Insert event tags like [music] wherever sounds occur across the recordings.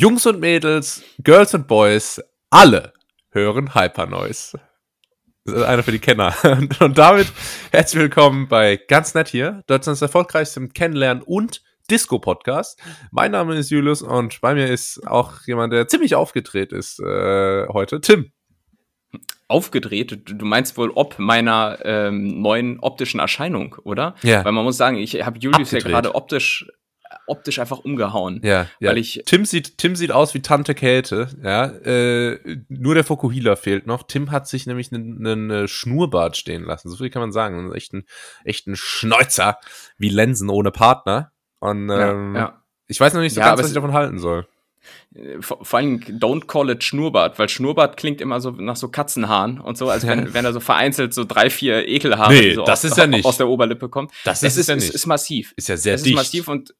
Jungs und Mädels, Girls und Boys, alle hören Hypernoise. Das ist einer für die Kenner. [laughs] Und damit herzlich willkommen bei Ganz Nett hier, Deutschlands erfolgreichstem Kennenlernen und Disco-Podcast. Mein Name ist Julius und bei mir ist auch jemand, der ziemlich aufgedreht ist äh, heute, Tim. Aufgedreht? Du meinst wohl ob meiner ähm, neuen optischen Erscheinung, oder? Ja. Weil man muss sagen, ich habe Julius Abgedreht. ja gerade optisch optisch einfach umgehauen. Ja, ja. Weil ich Tim sieht, Tim sieht aus wie Tante Käthe, ja. Äh, nur der Fokuhila fehlt noch. Tim hat sich nämlich einen einen Schnurrbart stehen lassen. So viel kann man sagen. Ein echten, echten Schnäuzer, wie Lensen ohne Partner. Und ähm, ja, ja. ich weiß noch nicht so Ja, ganz, was ich davon halten soll. Äh, Vor, vor allem don't call it Schnurrbart, weil Schnurrbart klingt immer so nach so Katzenhaaren und so, als wenn, [laughs] wenn da so vereinzelt so drei, vier Ekelhaare Nee, so das aus, ist ja [laughs] nicht. aus der Oberlippe kommen. Das es ist es ja nicht. ist massiv. Ist ja sehr es dicht. ist massiv und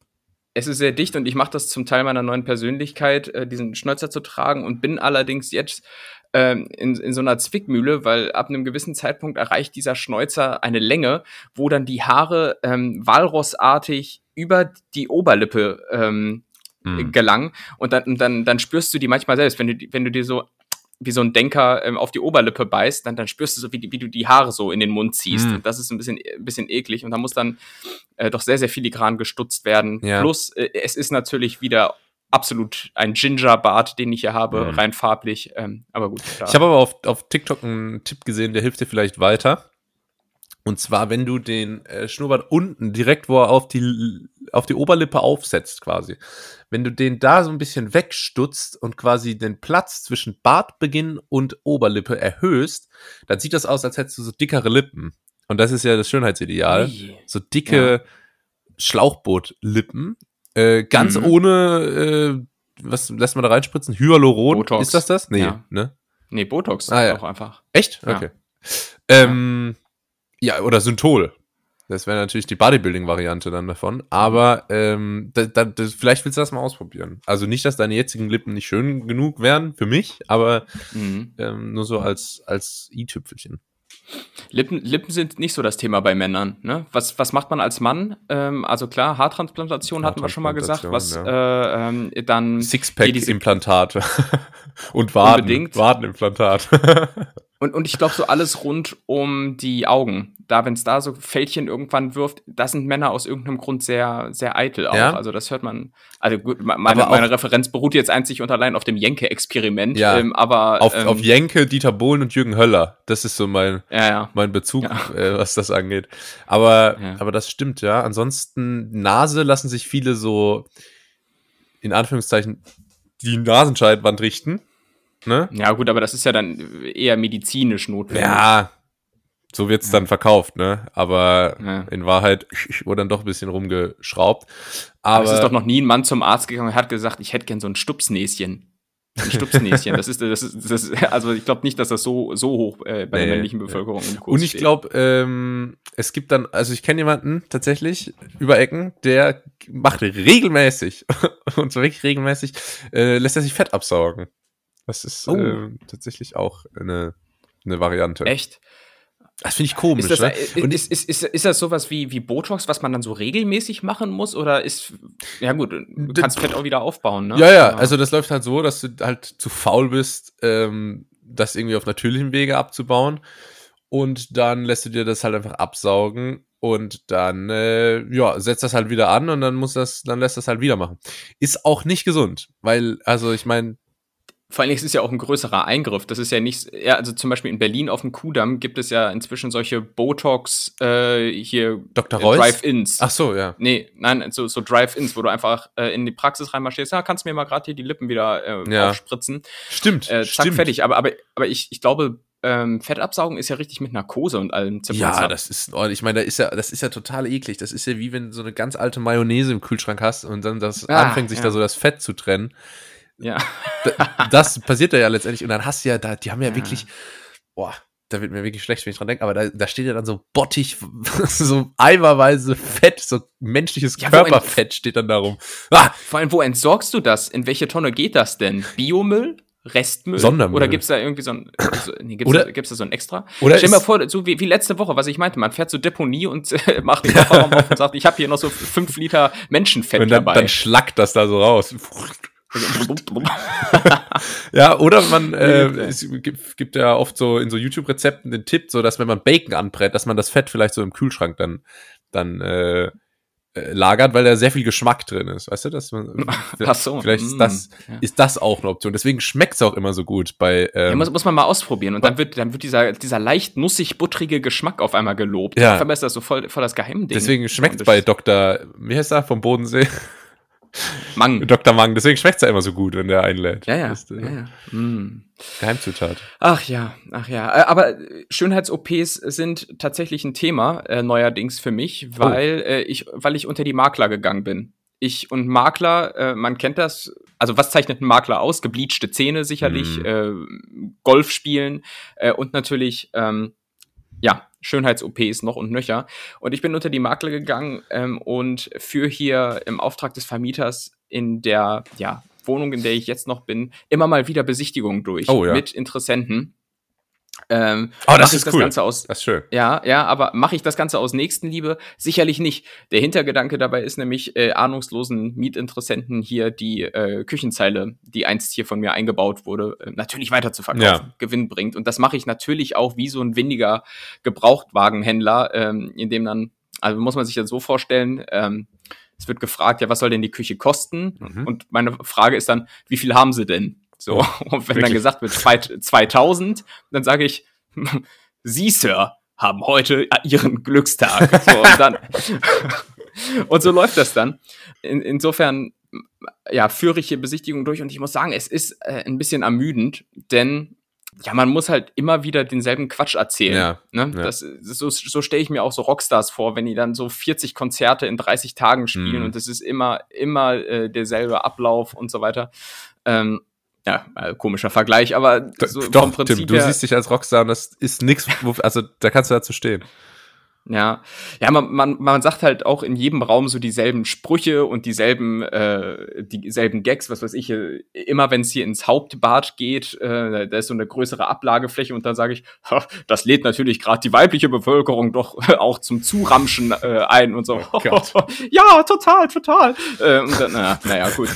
es ist sehr dicht und ich mache das zum Teil meiner neuen Persönlichkeit, äh, diesen Schnäuzer zu tragen und bin allerdings jetzt ähm, in, in so einer Zwickmühle, weil ab einem gewissen Zeitpunkt erreicht dieser Schnäuzer eine Länge, wo dann die Haare ähm, walrossartig über die Oberlippe ähm, Hm. gelangen und dann, dann, dann spürst du die manchmal selbst, wenn du, wenn du dir so wie so ein Denker ähm, auf die Oberlippe beißt, dann, dann spürst du so, wie, wie du die Haare so in den Mund ziehst. Mm. Und das ist ein bisschen, ein bisschen eklig. Und da muss dann äh, doch sehr, sehr filigran gestutzt werden. Ja. Plus, äh, es ist natürlich wieder absolut ein Ginger-Bart, den ich hier habe, Mm. rein farblich. Ähm, aber gut. da- Ich habe aber auf, auf TikTok einen Tipp gesehen, der hilft dir vielleicht weiter. Und zwar, wenn du den äh, Schnurrbart unten, direkt wo er auf die, auf die Oberlippe aufsetzt quasi, wenn du den da so ein bisschen wegstutzt und quasi den Platz zwischen Bartbeginn und Oberlippe erhöhst, dann sieht das aus, als hättest du so dickere Lippen. Und das ist ja das Schönheitsideal. Ui. So dicke Schlauchbootlippen. Äh, ganz Mhm. ohne, äh, was lässt man da reinspritzen? Hyaluron. Botox. Ist das das? Nee, Ja. ne? Nee, Botox Ah, ja. auch einfach. Echt? Ja. Okay. Ähm, ja, oder Synthol. Das wäre natürlich die Bodybuilding-Variante dann davon. Aber ähm, da, da, das, vielleicht willst du das mal ausprobieren. Also nicht, dass deine jetzigen Lippen nicht schön genug wären für mich, aber Mhm. ähm, nur so als, als i-Tüpfelchen. Lippen, Lippen sind nicht so das Thema bei Männern. Ne? Was, was macht man als Mann? Ähm, also klar, Haartransplantation hatten wir schon mal gesagt. Was Haartransplantation, äh, ähm, dann Sixpack-Implantate. [laughs] Und Waden. Unbedingt.Wadenimplantat. [laughs] und, und ich glaube so alles rund um die Augen. Da, wenn es da so Fältchen irgendwann wirft, da sind Männer aus irgendeinem Grund sehr, sehr eitel auch. Ja? Also das hört man. Also gut, me- meine, meine Referenz beruht jetzt einzig und allein auf dem Jenke-Experiment. Ja. Ähm, aber auf, ähm, auf Jenke, Dieter Bohlen und Jürgen Höller. Das ist so mein, ja, ja. mein Bezug, äh, was das angeht. Aber, aber das stimmt, ja. Ansonsten, Nase lassen sich viele so, in Anführungszeichen, die Nasenscheidwand richten. Ne? Ja, gut, aber das ist ja dann eher medizinisch notwendig. Ja, so wird's dann verkauft, ne? Aber Ja. in Wahrheit wurde dann doch ein bisschen rumgeschraubt. Aber Aber es ist doch noch nie ein Mann zum Arzt gegangen und hat gesagt, ich hätte gern so ein Stupsnäschen. Ein Stupsnäschen. das ist, das ist, das ist, also ich glaube nicht, dass das so, so hoch äh, bei Nee, der männlichen. Bevölkerung im Kurs Und ich glaube, ähm, es gibt dann, also ich kenne jemanden tatsächlich über Ecken, der macht regelmäßig, [laughs] und zwar wirklich regelmäßig, äh, lässt er sich Fett absaugen. Das ist Oh. ähm, tatsächlich auch eine, eine Variante. Echt? Das finde ich komisch. Ist das, ne? äh, Und ist, ist, ist, ist das sowas wie, wie Botox, was man dann so regelmäßig machen muss? Oder ist, ja gut, du kannst Fett auch wieder aufbauen, ne? Ja, ja, also das läuft halt so, dass du halt zu faul bist, ähm, das irgendwie auf natürlichem Wege abzubauen. Und dann lässt du dir das halt einfach absaugen und dann, äh, ja, setzt das halt wieder an und dann muss das, dann lässt das halt wieder machen. Ist auch nicht gesund, weil, also ich meine, Vor allem, es ist ja auch ein größerer Eingriff. Das ist ja nicht, ja, also zum Beispiel in Berlin auf dem Kudamm gibt es ja inzwischen solche Botox, äh, hier, Dr. äh? Drive-Ins. ach so, ja. Nee, nein, so, so Drive-Ins, wo du einfach äh, in die Praxis reinmarschierst, ja, kannst mir mal gerade hier die Lippen wieder äh, Ja. aufspritzen. Stimmt, Äh, zack, stimmt. fertig. Aber, aber, aber ich, ich glaube, ähm, Fettabsaugen ist ja richtig mit Narkose und allem Zip und Ja, das ist, oh, ich meine, da ist ja, das ist ja total eklig. Das ist ja wie wenn du so eine ganz alte Mayonnaise im Kühlschrank hast und dann das Ah, anfängt, sich ja. da so das Fett zu trennen. Ja. Da- das passiert ja letztendlich und dann hast du ja da, die haben ja, Ja. wirklich, boah, da wird mir wirklich schlecht, wenn ich dran denke, aber da, da steht ja dann so Bottich, [laughs] so eimerweise Fett, so menschliches Ja, Körperfett steht dann darum. Ah, Vor allem, wo entsorgst du das? In welche Tonne geht das denn? Biomüll? Restmüll? Sondermüll. Oder gibt's da irgendwie so ein, so, nee, gibt's, Oder- da, gibt's da so ein extra? oder Stell dir mal vor, so wie, wie letzte Woche, was ich meinte, man fährt zur Deponie und äh, [laughs] macht den Kofferraum auf und sagt, ich habe hier noch so fünf Liter Menschenfett und dann, dabei. dann schlackt das da so raus. [laughs] ja, oder man, äh, es gibt, gibt ja oft so in so YouTube-Rezepten den Tipp, so dass wenn man Bacon anbrät, dass man das Fett vielleicht so im Kühlschrank dann, dann äh, äh, lagert, weil da sehr viel Geschmack drin ist. Weißt du, dass man [laughs] Ach so. vielleicht ist das, ja. ist das auch eine Option. Deswegen schmeckt es auch immer so gut bei ähm, Ja, muss, muss man mal ausprobieren. Und dann wird, dann wird dieser, dieser leicht nussig buttrige Geschmack auf einmal gelobt. Ja. Auf einmal ist das so voll, voll das Geheimding. Deswegen schmeckt Und das- bei Dr. Wie heißt er vom Bodensee? Mang. Dr. Mang. Deswegen schmeckt's ja immer so gut, wenn der einlädt. Ja, ja. Das äh, ja, ja. Mm. Geheimzutat. Ach ja, ach ja. Äh, Aber Schönheits-OPs sind tatsächlich ein Thema äh, neuerdings für mich, weil äh, ich, weil ich unter die Makler gegangen bin. Ich und Makler, äh, man kennt das. Also was zeichnet ein Makler aus? Gebleachte Zähne sicherlich, äh, Golf spielen äh, und natürlich ähm, ja Schönheits-OPs noch und nöcher. Und ich bin unter die Makler gegangen ähm, und für hier im Auftrag des Vermieters in der ja, Wohnung, in der ich jetzt noch bin, immer mal wieder Besichtigungen durch Oh, ja. mit Interessenten. Ähm, Oh, das ist das cool. Ganze aus Das ist schön. ja, ja, aber mache ich das Ganze aus Nächstenliebe? Sicherlich nicht. Der Hintergedanke dabei ist nämlich, äh, ahnungslosen Mietinteressenten hier die äh, Küchenzeile, die einst hier von mir eingebaut wurde, äh, natürlich weiter zu verkaufen, Ja. Gewinn bringt. Und das mache ich natürlich auch wie so ein windiger Gebrauchtwagenhändler, ähm, in dem dann, also muss man sich das so vorstellen, ähm, es wird gefragt, ja, was soll denn die Küche kosten? Mhm. Und meine Frage ist dann, wie viel haben sie denn? So, [laughs] und wenn wirklich? dann gesagt wird, zwei- 2000, dann sage ich, [laughs] Sie, Sir, haben heute Ihren Glückstag. [laughs] So, und, dann, und so läuft das dann. In, insofern, ja, führe ich hier Besichtigungen durch und ich muss sagen, es ist äh, ein bisschen ermüdend, denn ja, man muss halt immer wieder denselben Quatsch erzählen. Ja, Ne? ja. Das, so so stelle ich mir auch so Rockstars vor, wenn die dann so 40 Konzerte in 30 Tagen spielen Mhm. und es ist immer, immer äh, derselbe Ablauf und so weiter. Ähm, ja, äh, komischer Vergleich, aber so Doch, vom Prinzip Tim, du her, siehst dich als Rockstar und das ist nix, wo, also da kannst du dazu stehen. Ja, ja, man, man, man sagt halt auch in jedem Raum so dieselben Sprüche und dieselben, äh, dieselben Gags, was weiß ich, äh, immer wenn es hier ins Hauptbad geht, äh, da ist so eine größere Ablagefläche und dann sage ich, "Ha, das lädt natürlich gerade die weibliche Bevölkerung doch auch zum Zuramschen äh, ein und so. Oh [laughs] ja, total, total. Äh, und dann, naja, naja, gut.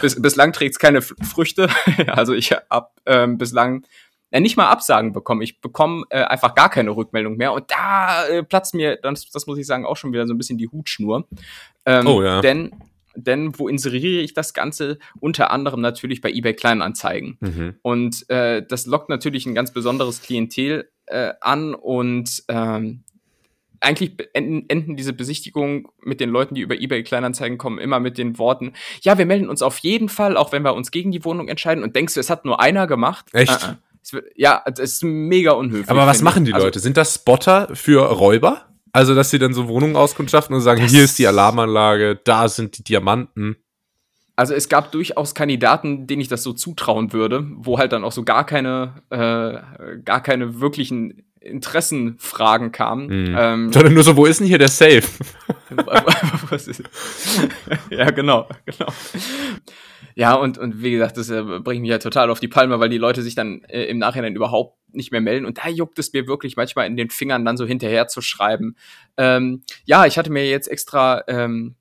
Bis, bislang trägt es keine Früchte. [laughs] also ich hab ähm, bislang äh, nicht mal Absagen bekommen. Ich bekomme äh, einfach gar keine Rückmeldung mehr. Und da äh, platzt mir, das, das muss ich sagen, auch schon wieder so ein bisschen die Hutschnur. Ähm, Oh ja. Denn, denn wo inseriere ich das Ganze? Unter anderem natürlich bei eBay Kleinanzeigen. Mhm. Und äh, das lockt natürlich ein ganz besonderes Klientel äh, an und ähm, eigentlich enden, enden diese Besichtigungen mit den Leuten, die über eBay Kleinanzeigen kommen, immer mit den Worten, ja, wir melden uns auf jeden Fall, auch wenn wir uns gegen die Wohnung entscheiden und denkst du, es hat nur einer gemacht? Echt? Äh, äh. Es Ja, das ist mega unhöflich. Aber was machen die Also, Leute? Sind das Spotter für Räuber? Also, dass sie dann so Wohnungen auskundschaften und sagen, Das- hier ist die Alarmanlage, da sind die Diamanten. Also es gab durchaus Kandidaten, denen ich das so zutrauen würde, wo halt dann auch so gar keine, äh, gar keine wirklichen Interessenfragen kamen. Mhm. Ähm, Sondern nur so, wo ist denn hier der Safe? [laughs] [laughs] Ja, genau, genau. Ja, und, und wie gesagt, das äh, bringt mich ja total auf die Palme, weil die Leute sich dann äh, im Nachhinein überhaupt nicht mehr melden. Und da juckt es mir wirklich manchmal in den Fingern, dann so hinterher zu schreiben. Ähm, ja, ich hatte mir jetzt extra ähm,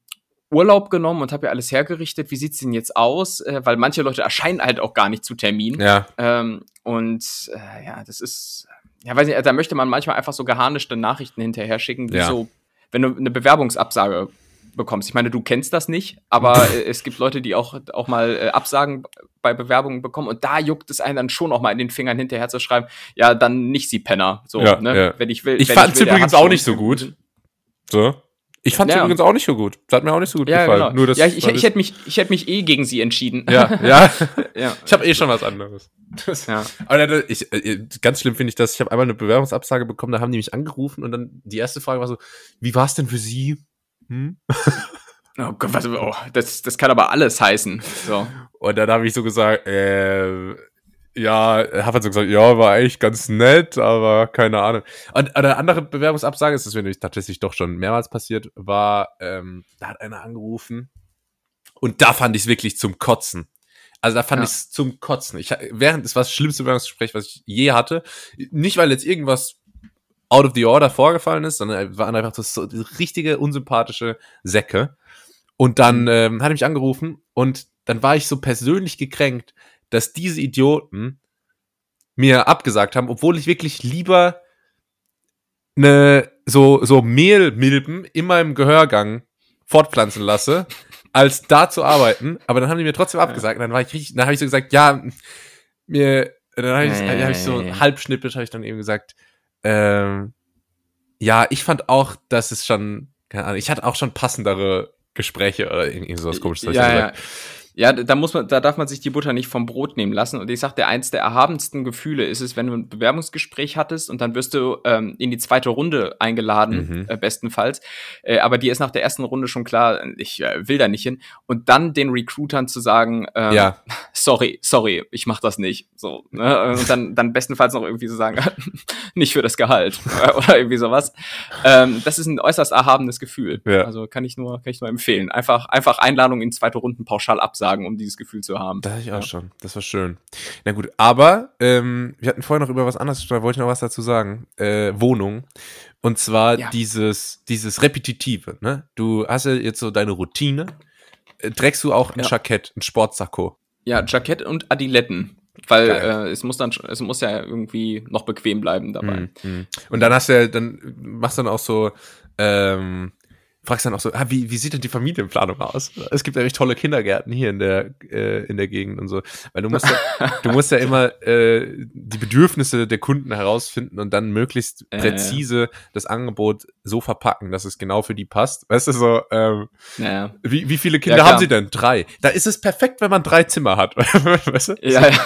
Urlaub genommen und habe ja alles hergerichtet. Wie sieht's denn jetzt aus? Äh, weil manche Leute erscheinen halt auch gar nicht zu Termin. Ja, Ähm, und äh, ja, das ist, ja, weiß nicht, da möchte man manchmal einfach so geharnischte Nachrichten hinterher schicken, wie Ja. so, wenn du eine Bewerbungsabsage bekommst. Ich meine, du kennst das nicht, aber [laughs] äh, es gibt Leute, die auch, auch mal äh, Absagen bei Bewerbungen bekommen und da juckt es einen dann schon auch mal in den Fingern hinterher zu schreiben, ja, dann nicht sie Penner. So, Ja, ne? ja. Wenn ich will. Ich will, der übrigens auch nicht so gut. so. Ich fand's Ja. übrigens auch nicht so gut. Das hat mir auch nicht so gut Ja, gefallen. genau. Nur das, ja, ich, weil ich, hätte mich, ich hätte mich eh gegen sie entschieden. ja, ja. [laughs] ja. Ich habe eh schon was anderes. ja. Aber ich, äh, ganz schlimm finde ich das. Ich habe einmal eine Bewerbungsabsage bekommen, da haben die mich angerufen und dann die erste Frage war so, wie war es denn für Sie? Hm? [laughs] Oh Gott, was, oh, das, das kann aber alles heißen. So. Und dann habe ich so gesagt, äh, ja, habe halt so gesagt, ja, war eigentlich ganz nett, aber keine Ahnung. Und eine andere Bewerbungsabsage, ist das mir nämlich tatsächlich doch schon mehrmals passiert, war, ähm, da hat einer angerufen und da fand ich es wirklich zum Kotzen. Also da fand Ja. ich es zum Kotzen. Ich, während es war das schlimmste Bewerbungsgespräch, was ich je hatte. Nicht, weil jetzt irgendwas out of the order vorgefallen ist, sondern waren einfach das so richtige, unsympathische Säcke. Und dann ähm, hat er mich angerufen und dann war ich so persönlich gekränkt, dass diese Idioten mir abgesagt haben, obwohl ich wirklich lieber eine so so Mehlmilben in meinem Gehörgang fortpflanzen lasse, als da zu arbeiten. Aber dann haben die mir trotzdem abgesagt. Und dann war ich richtig, dann habe ich so gesagt, ja, mir, dann habe ich, hab ich so ja. halbschnippisch habe ich dann eben gesagt, ähm, ja, ich fand auch, dass es schon, keine Ahnung, ich hatte auch schon passendere Gespräche oder irgendwie sowas komisches. ja, ja. Ja, da muss man, da darf man sich die Butter nicht vom Brot nehmen lassen. Und ich sagte, eins der erhabensten Gefühle ist es, wenn du ein Bewerbungsgespräch hattest und dann wirst du ähm, in die zweite Runde eingeladen, Mhm. äh, bestenfalls. Äh, aber dir ist nach der ersten Runde schon klar, ich äh, will da nicht hin. Und dann den Recruitern zu sagen, ähm, Ja, [laughs] sorry, sorry, ich mach das nicht. So, ne? Und dann, dann bestenfalls noch irgendwie so sagen, [laughs] nicht für das Gehalt [laughs] oder irgendwie sowas. Ähm, das ist ein äußerst erhabenes Gefühl. Ja. Also kann ich nur, kann ich nur empfehlen. Einfach, einfach Einladung in zweite Runden pauschal absagen, um dieses Gefühl zu haben. Das hatte ich auch Ja. schon. Das war schön. Na gut, aber ähm, wir hatten vorher noch über was anderes, gesprochen, da wollte ich noch was dazu sagen. Äh, Wohnung. Und zwar Ja. dieses, dieses Repetitive, ne? Du hast ja jetzt so deine Routine. Äh, trägst du auch ein Ja. Jackett, ein Sportsacko? Ja, Jackett und Adiletten. Weil äh, es muss dann, es muss ja irgendwie noch bequem bleiben dabei. Mhm. Und dann hast du ja, dann machst du dann auch so, ähm, fragst dann auch so, ah, wie, wie sieht denn die Familienplanung aus? Es gibt nämlich tolle Kindergärten hier in der, äh, in der Gegend und so. Weil du musst ja, [laughs] du musst ja immer äh, die Bedürfnisse der Kunden herausfinden und dann möglichst Äh, präzise das Angebot so verpacken, dass es genau für die passt. Weißt du, so, ähm, Naja. wie, wie viele Kinder Ja, haben sie denn? Drei. Da ist es perfekt, wenn man drei Zimmer hat. [laughs] weißt du? Ja, ja.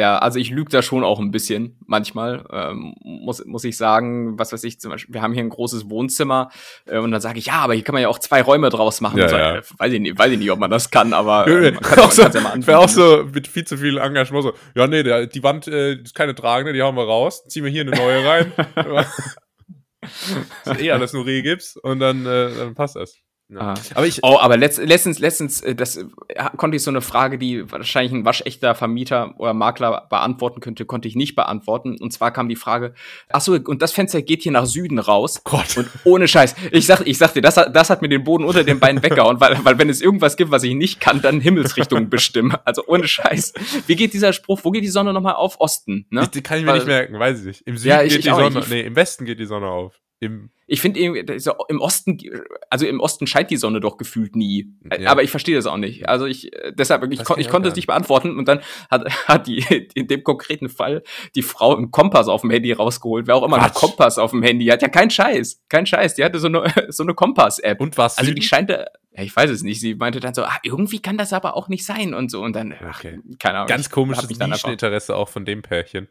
Ja, also ich lüge da schon auch ein bisschen manchmal, ähm, muss, muss ich sagen, was weiß ich, zum Beispiel, wir haben hier ein großes Wohnzimmer äh, und dann sage ich, ja, aber hier kann man ja auch zwei Räume draus machen. Ja, so, ja. äh, Weiß, ich nicht, weiß ich nicht, ob man das kann, aber äh, man kann, [laughs] auch so, ja Wäre auch so mit viel zu viel Engagement so, ja, nee, der, die Wand äh, ist keine tragende, die hauen wir raus, ziehen wir hier eine neue rein. [laughs] [laughs] ist eh alles nur Rehgips und dann, äh, dann passt das. Ja. Ah. Aber ich, Oh, aber letzt, letztens, letztens, äh, das äh, konnte ich so eine Frage, die wahrscheinlich ein waschechter Vermieter oder Makler beantworten könnte, konnte ich nicht beantworten. Und zwar kam die Frage, ach so, und das Fenster geht hier nach Süden raus. Gott. Und ohne Scheiß, ich sag, ich sag dir, das hat, das hat mir den Boden unter den Beinen weggehauen, weil, weil wenn es irgendwas gibt, was ich nicht kann, dann Himmelsrichtungen bestimmen. Also ohne Scheiß. Wie geht dieser Spruch? Wo geht die Sonne nochmal auf? Osten, ne? ich, die kann ich mir Weil- nicht merken, weiß ich nicht. Im Süden Ja, ich- geht ich die Sonne, nicht. nee, im Westen geht die Sonne auf. Im, Ich finde irgendwie, so, im Osten, also im Osten scheint die Sonne doch gefühlt nie. Ja. Aber ich verstehe das auch nicht. Also ich, äh, deshalb, ich, kon, ich konnte es nicht beantworten und dann hat, hat die, [laughs] in dem konkreten Fall, die Frau einen Kompass auf dem Handy rausgeholt. Wer auch immer einen. Kompass auf dem Handy hat. Ja, kein Scheiß. Kein Scheiß. Die hatte so eine, [laughs] so eine Kompass-App. und was? Also die scheint, ja, ich weiß es nicht. Sie meinte dann so, ah, irgendwie kann das aber auch nicht sein und so. Und dann, ach, keine Ahnung. Ganz komisches Nischeninteresse auch von dem Pärchen.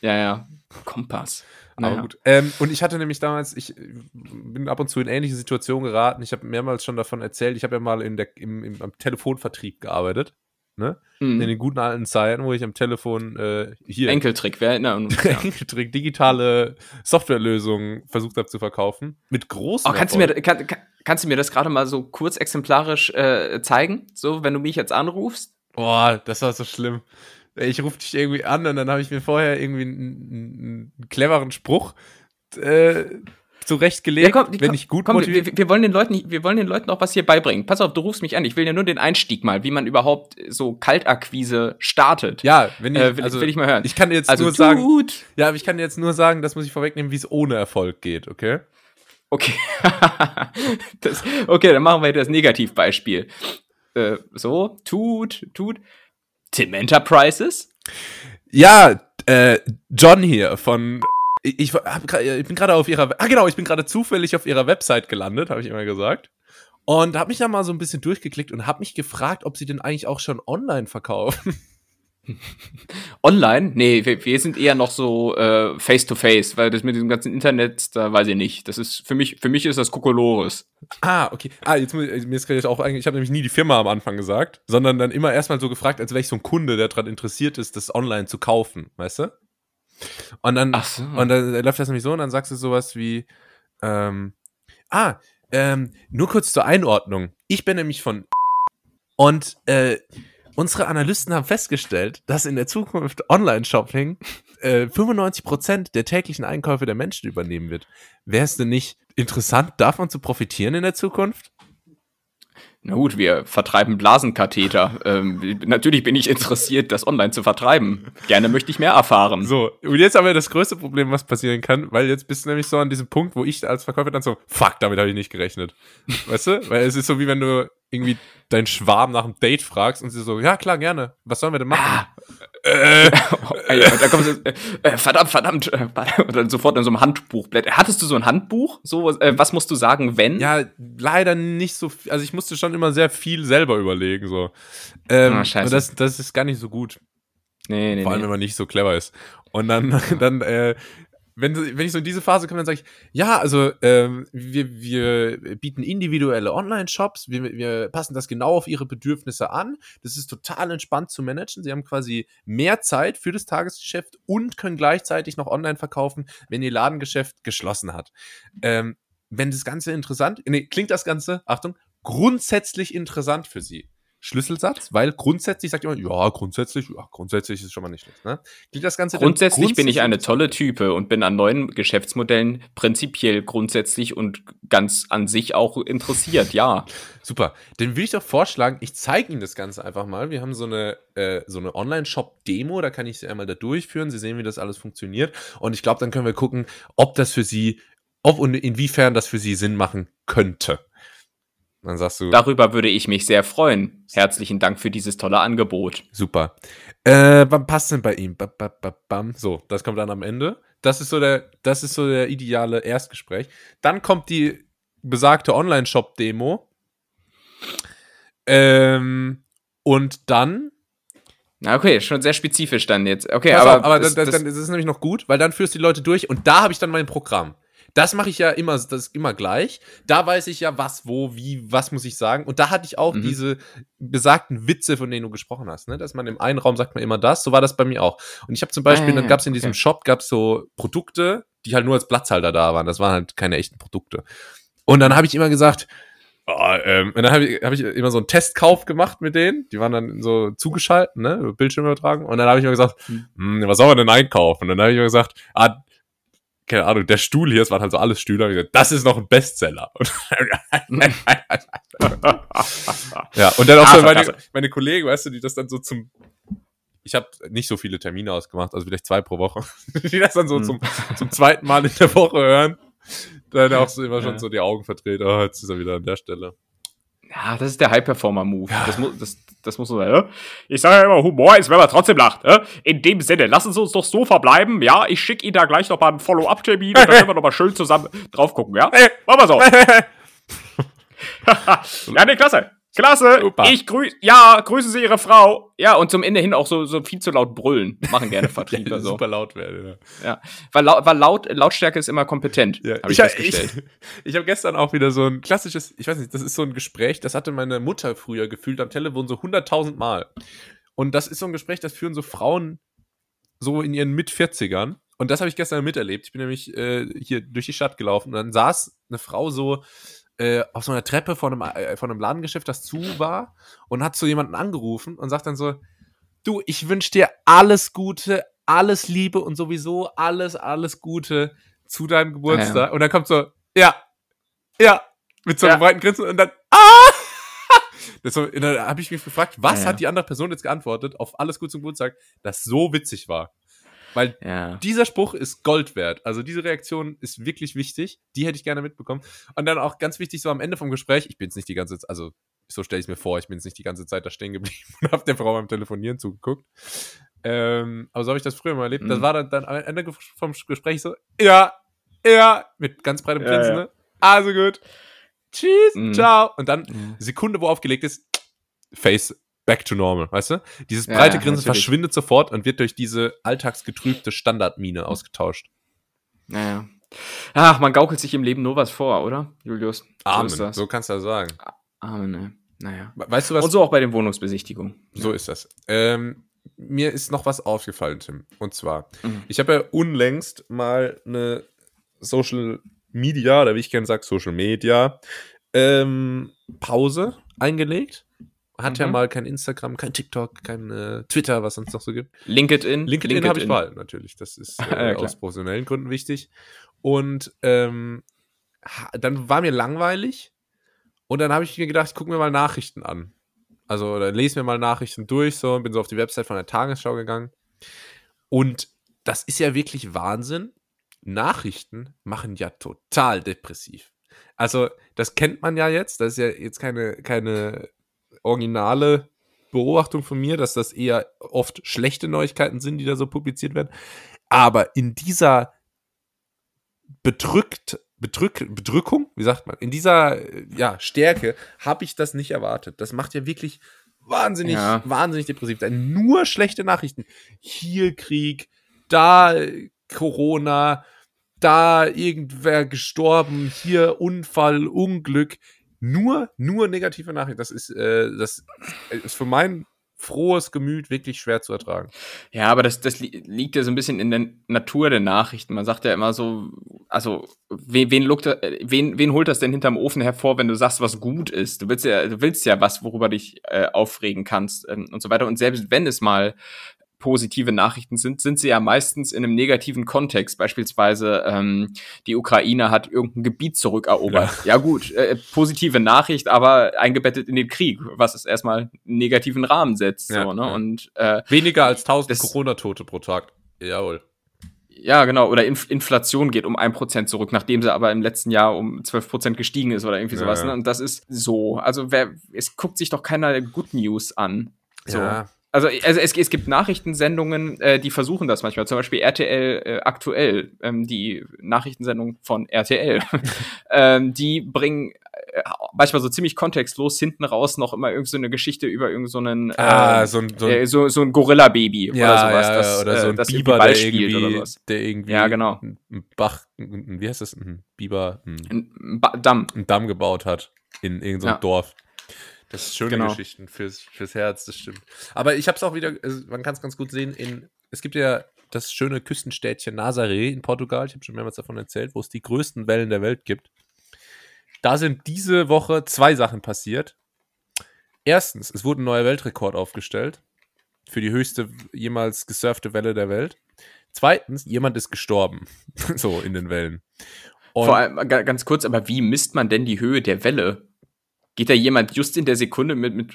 Ja, ja. Kompass. Aber gut. Ähm, und ich hatte nämlich damals, ich äh, bin ab und zu in ähnliche Situationen geraten. Ich habe mehrmals schon davon erzählt. Ich habe ja mal in der, im, im, am Telefonvertrieb gearbeitet. Ne? In Mhm. den guten alten Zeiten, wo ich am Telefon äh, hier Enkeltrick, wir erinnern uns. [laughs] Ja. Enkeltrick, digitale Softwarelösungen versucht habe zu verkaufen. Mit großen. Oh, kannst, du mir, kann, kann, kannst du mir das gerade mal so kurz exemplarisch äh, zeigen? So, wenn du mich jetzt anrufst? Boah, das war so schlimm. Ich rufe dich irgendwie an und dann habe ich mir vorher irgendwie einen, einen, cleveren Spruch äh, zurechtgelegt, komm, wenn komm, ich gut komm, motiviert wir, wir, wollen den Leuten, wir wollen den Leuten auch was hier beibringen. Pass auf, du rufst mich an. Ich will ja nur den Einstieg mal, wie man überhaupt so Kaltakquise startet. Ja, wenn ich, Äh, will, also, will ich mal hören. ich kann jetzt also nur sagen, tut. ja, aber ich kann jetzt nur sagen, das muss ich vorwegnehmen, wie es ohne Erfolg geht, okay? Okay. [laughs] das, okay, dann machen wir das Negativbeispiel. Äh, so, tut, tut. Tim Enterprises? Ja, äh, John hier von ich, ich, ich bin gerade auf ihrer Ah genau, ich bin gerade zufällig auf ihrer Website gelandet, habe ich immer gesagt. Und habe mich da mal so ein bisschen durchgeklickt und habe mich gefragt, ob sie denn eigentlich auch schon online verkaufen. [laughs] Online? Nee, wir, wir sind eher noch so äh, face-to-face, weil das mit diesem ganzen Internet, da weiß ich nicht. Das ist für mich, für mich ist das Kokolores. Ah, okay. Ah, jetzt muss ich, mir ist gerade auch eigentlich, ich habe nämlich nie die Firma am Anfang gesagt, sondern dann immer erstmal so gefragt, als wäre ich so ein Kunde, der daran interessiert ist, das online zu kaufen, weißt du? Und dann, so. und dann läuft das nämlich so und dann sagst du sowas wie, ähm, ah, ähm, nur kurz zur Einordnung. Ich bin nämlich von und äh, unsere Analysten haben festgestellt, dass in der Zukunft Online-Shopping äh, 95% der täglichen Einkäufe der Menschen übernehmen wird. Wäre es denn nicht interessant, davon zu profitieren in der Zukunft? Na gut, wir vertreiben Blasenkatheter. ähm, natürlich bin ich interessiert, das online zu vertreiben. Gerne möchte ich mehr erfahren. So, und jetzt haben wir das größte Problem, was passieren kann, weil jetzt bist du nämlich so an diesem Punkt, wo ich als Verkäufer dann so, fuck, damit habe ich nicht gerechnet. Weißt du? Weil es ist so wie wenn du irgendwie deinen Schwarm nach einem Date fragst und sie so, ja klar, gerne. Was sollen wir denn machen? Ah. Äh, [laughs] da kommt so, äh, äh, verdammt, verdammt, äh, [laughs] und dann sofort in so einem Handbuch blättern. Hattest du so ein Handbuch? So, äh, was musst du sagen, wenn? Ja, leider nicht so viel. Also ich musste schon immer sehr viel selber überlegen. So. Ähm, Ah, scheiße. Das, das ist gar nicht so gut. nee, nee, Vor allem, nee. wenn man nicht so clever ist. Und dann, [laughs] dann äh, wenn, wenn ich so in diese Phase komme, dann sage ich, ja, also ähm, wir, wir bieten individuelle Online-Shops, wir, wir passen das genau auf ihre Bedürfnisse an. Das ist total entspannt zu managen. Sie haben quasi mehr Zeit für das Tagesgeschäft und können gleichzeitig noch online verkaufen, wenn ihr Ladengeschäft geschlossen hat. Ähm, wenn das Ganze interessant, nee, klingt das Ganze, Achtung, grundsätzlich interessant für Sie. Schlüsselsatz, weil grundsätzlich sagt jemand, ja, grundsätzlich, ja, grundsätzlich ist schon mal nicht schlecht. Ne? Klingt das Ganze Grundsätzlich bin ich eine tolle Type und bin an neuen Geschäftsmodellen prinzipiell grundsätzlich und ganz an sich auch interessiert, ja. [laughs] Super. Dann würde ich doch vorschlagen, ich zeige Ihnen das Ganze einfach mal. Wir haben so eine, äh, so eine Online-Shop-Demo, da kann ich Sie einmal da durchführen. Sie sehen, wie das alles funktioniert. Und ich glaube, dann können wir gucken, ob das für Sie, ob und inwiefern das für Sie Sinn machen könnte. Dann sagst du, Darüber würde ich mich sehr freuen. Herzlichen Dank für dieses tolle Angebot. super. Äh, wann passt denn bei ihm? Ba, ba, ba, bam. So, das kommt dann am Ende. Das ist so der, das ist so der ideale Erstgespräch. Dann kommt die besagte Online-Shop-Demo. Ähm, und dann Na, Okay, schon sehr spezifisch dann jetzt. Okay, Pass aber, auf, aber das, dann, das, dann ist es nämlich noch gut, weil dann führst du die Leute durch und da habe ich dann mein Programm. Das mache ich ja immer, das ist immer gleich. Da weiß ich ja, was, wo, wie, was muss ich sagen. Und da hatte ich auch Mhm. diese besagten Witze, von denen du gesprochen hast, ne? Dass man im einen Raum sagt man immer das, so war das bei mir auch. Und ich habe zum Beispiel, ja, dann gab es in diesem okay. Shop, gab es so Produkte, die halt nur als Platzhalter da waren. Das waren halt keine echten Produkte. Und dann habe ich immer gesagt, oh, ähm, und dann habe ich, hab ich immer so einen Testkauf gemacht mit denen. Die waren dann so zugeschaltet, ne? Bildschirm übertragen. Und dann habe ich immer gesagt, Hm. hm, was soll man denn einkaufen? Und dann habe ich immer gesagt, ah, keine Ahnung, der Stuhl hier, es waren halt so alles Stühle. Und ich gesagt, das ist noch ein Bestseller. Und [laughs] ja, und dann auch so meine, meine Kollegen, weißt du, die das dann so zum ich habe nicht so viele Termine ausgemacht, also vielleicht zwei pro Woche, [laughs] die das dann so Hm. zum, zum zweiten Mal in der Woche hören. Dann auch so immer schon Ja. so die Augen verdreht, oh, jetzt ist er wieder an der Stelle. Ja, das ist der High-Performer-Move. Das, mu das, das muss so sein. Ja? Ich sage ja immer, Humor ist, wenn man trotzdem lacht. Ja? In dem Sinne, lassen Sie uns doch so verbleiben. Ja, ich schicke Ihnen da gleich noch mal einen Follow-up-Termin und dann können wir noch mal schön zusammen drauf gucken. Ja, machen wir so. [laughs] [laughs] ja, nee, klasse. Klasse. Super. Ich grüße, ja, grüßen Sie Ihre Frau. Ja, und zum Ende hin auch so, so viel zu laut brüllen. Machen gerne [laughs] Vertriebler so. super laut werde. Ja. Weil, lau weil laut, Lautstärke ist immer kompetent. Ja. Hab ich, ich festgestellt. ich, ich habe gestern auch wieder so ein klassisches, ich weiß nicht, das ist so ein Gespräch, das hatte meine Mutter früher gefühlt am Telefon so 100.000 Mal. Und das ist so ein Gespräch, das führen so Frauen so in ihren Mit-40ern. Und das habe ich gestern miterlebt. Ich bin nämlich äh, hier durch die Stadt gelaufen und dann saß eine Frau so äh, auf so einer Treppe von einem, äh, von einem Ladengeschäft, das zu war und hat so jemanden angerufen und sagt dann so, du, ich wünsche dir alles Gute, alles Liebe und sowieso alles, alles Gute zu deinem Geburtstag. Ja, ja. Und dann kommt so, ja, ja, mit so einem Ja. breiten Grinsen und dann, ah! [laughs] Das so, dann habe ich mich gefragt, was hat die andere Person jetzt geantwortet auf alles Gute zum Geburtstag, das so witzig war. Weil Ja. dieser Spruch ist Gold wert. Also diese Reaktion ist wirklich wichtig. Die hätte ich gerne mitbekommen. Und dann auch ganz wichtig, so am Ende vom Gespräch, ich bin jetzt nicht die ganze Zeit, also so stelle ich es mir vor, ich bin jetzt nicht die ganze Zeit da stehen geblieben [laughs] und habe der Frau beim Telefonieren zugeguckt. Ähm, aber so habe ich das früher mal erlebt. Das Mhm. war dann, dann am Ende vom Gespräch so, ja, ja, mit ganz breitem Ja, Grinsen, ja. ne? Also gut. Tschüss, Mhm. ciao. Und dann, Mhm. Sekunde, wo aufgelegt ist, Face back to normal, weißt du? Dieses Ja, breite ja, Grinsen natürlich. verschwindet sofort und wird durch diese alltagsgetrübte Standardmine ausgetauscht. Naja. Ach, man gaukelt sich im Leben nur was vor, oder, Julius? Amen, So so kannst du das sagen. Amen, ne. Naja. Weißt du was? Und so auch bei den Wohnungsbesichtigungen. So ist das. Ähm, mir ist noch was aufgefallen, Tim. Und zwar, Mhm. ich habe ja unlängst mal eine Social Media, oder wie ich gerne sage, Social Media, ähm, Pause eingelegt. Hat ja Mhm. mal kein Instagram, kein TikTok, kein äh, Twitter, was sonst noch so gibt. LinkedIn. LinkedIn, habe ich behalten, natürlich. Das ist [laughs] Ja, äh, klar. aus professionellen Gründen wichtig. Und ähm, dann war mir langweilig Und dann habe ich mir gedacht, ich gucke mir mal Nachrichten an. Also, oder lese mir mal Nachrichten durch, so, und bin so auf die Website von der Tagesschau gegangen. Und das ist ja wirklich Wahnsinn. Nachrichten machen ja total depressiv. Also, das kennt man ja jetzt. Das ist ja jetzt keine, keine originale Beobachtung von mir, dass das eher oft schlechte Neuigkeiten sind, die da so publiziert werden. Aber in dieser bedrückt, bedrück, Bedrückung, wie sagt man, in dieser ja, Stärke habe ich das nicht erwartet. Das macht ja wirklich wahnsinnig, ja. wahnsinnig depressiv sein. Nur schlechte Nachrichten. Hier Krieg, da Corona, da irgendwer gestorben, hier Unfall, Unglück. Nur, nur negative Nachrichten. Das ist, äh, das ist für mein frohes Gemüt wirklich schwer zu ertragen. Ja, aber das, das liegt ja so ein bisschen in der Natur der Nachrichten. Man sagt ja immer so, also wen, wen, lookt, wen, wen holt das denn hinterm Ofen hervor, wenn du sagst, was gut ist? Du willst ja, du willst ja was, worüber dich äh, aufregen kannst ähm, und so weiter. Und selbst wenn es mal positive Nachrichten sind, sind sie ja meistens in einem negativen Kontext. Beispielsweise ähm, die Ukraine hat irgendein Gebiet zurückerobert. Ja, ja gut, äh, positive Nachricht, aber eingebettet in den Krieg, was es erstmal einen negativen Rahmen setzt. Ja, so, ne? ja. Und äh, weniger als 1000 Corona-Tote pro Tag. Jawohl. Ja, genau. Oder Inf Inflation geht um ein Prozent zurück, nachdem sie aber im letzten Jahr um zwölf Prozent gestiegen ist oder irgendwie sowas. Ja. Ne? Und das ist so. Also wer, es guckt sich doch keiner Good News an. So. Ja. Also, also es, es gibt Nachrichtensendungen, äh, die versuchen das manchmal. Zum Beispiel RTL äh, aktuell, ähm, die Nachrichtensendung von RTL. [laughs] ähm, die bringen äh, manchmal so ziemlich kontextlos hinten raus noch immer irgend so eine Geschichte über irgend so einen ah, äh, so, ein, so, ein, äh, so, so ein Gorilla-Baby ja, oder sowas, ja, das, oder so ein das Biber, der irgendwie, oder sowas. der irgendwie Ja, genau. ein Bach, ein, wie heißt das, ein Biber, ein, Ein ba Damm. einen Damm gebaut hat in irgendeinem Ja. Dorf. Das ist schöne Genau. Geschichten fürs, fürs Herz, das stimmt. Aber ich habe es auch wieder, also man kann es ganz gut sehen, in, es gibt ja das schöne Küstenstädtchen Nazaré in Portugal, ich habe schon mehrmals davon erzählt, wo es die größten Wellen der Welt gibt. Da sind diese Woche zwei Sachen passiert. Erstens, es wurde ein neuer Weltrekord aufgestellt für die höchste jemals gesurfte Welle der Welt. Zweitens, jemand ist gestorben. [laughs] so in den Wellen. Und Vor allem, ga- ganz kurz, aber wie misst man denn die Höhe der Welle? Geht da jemand just in der Sekunde mit, mit,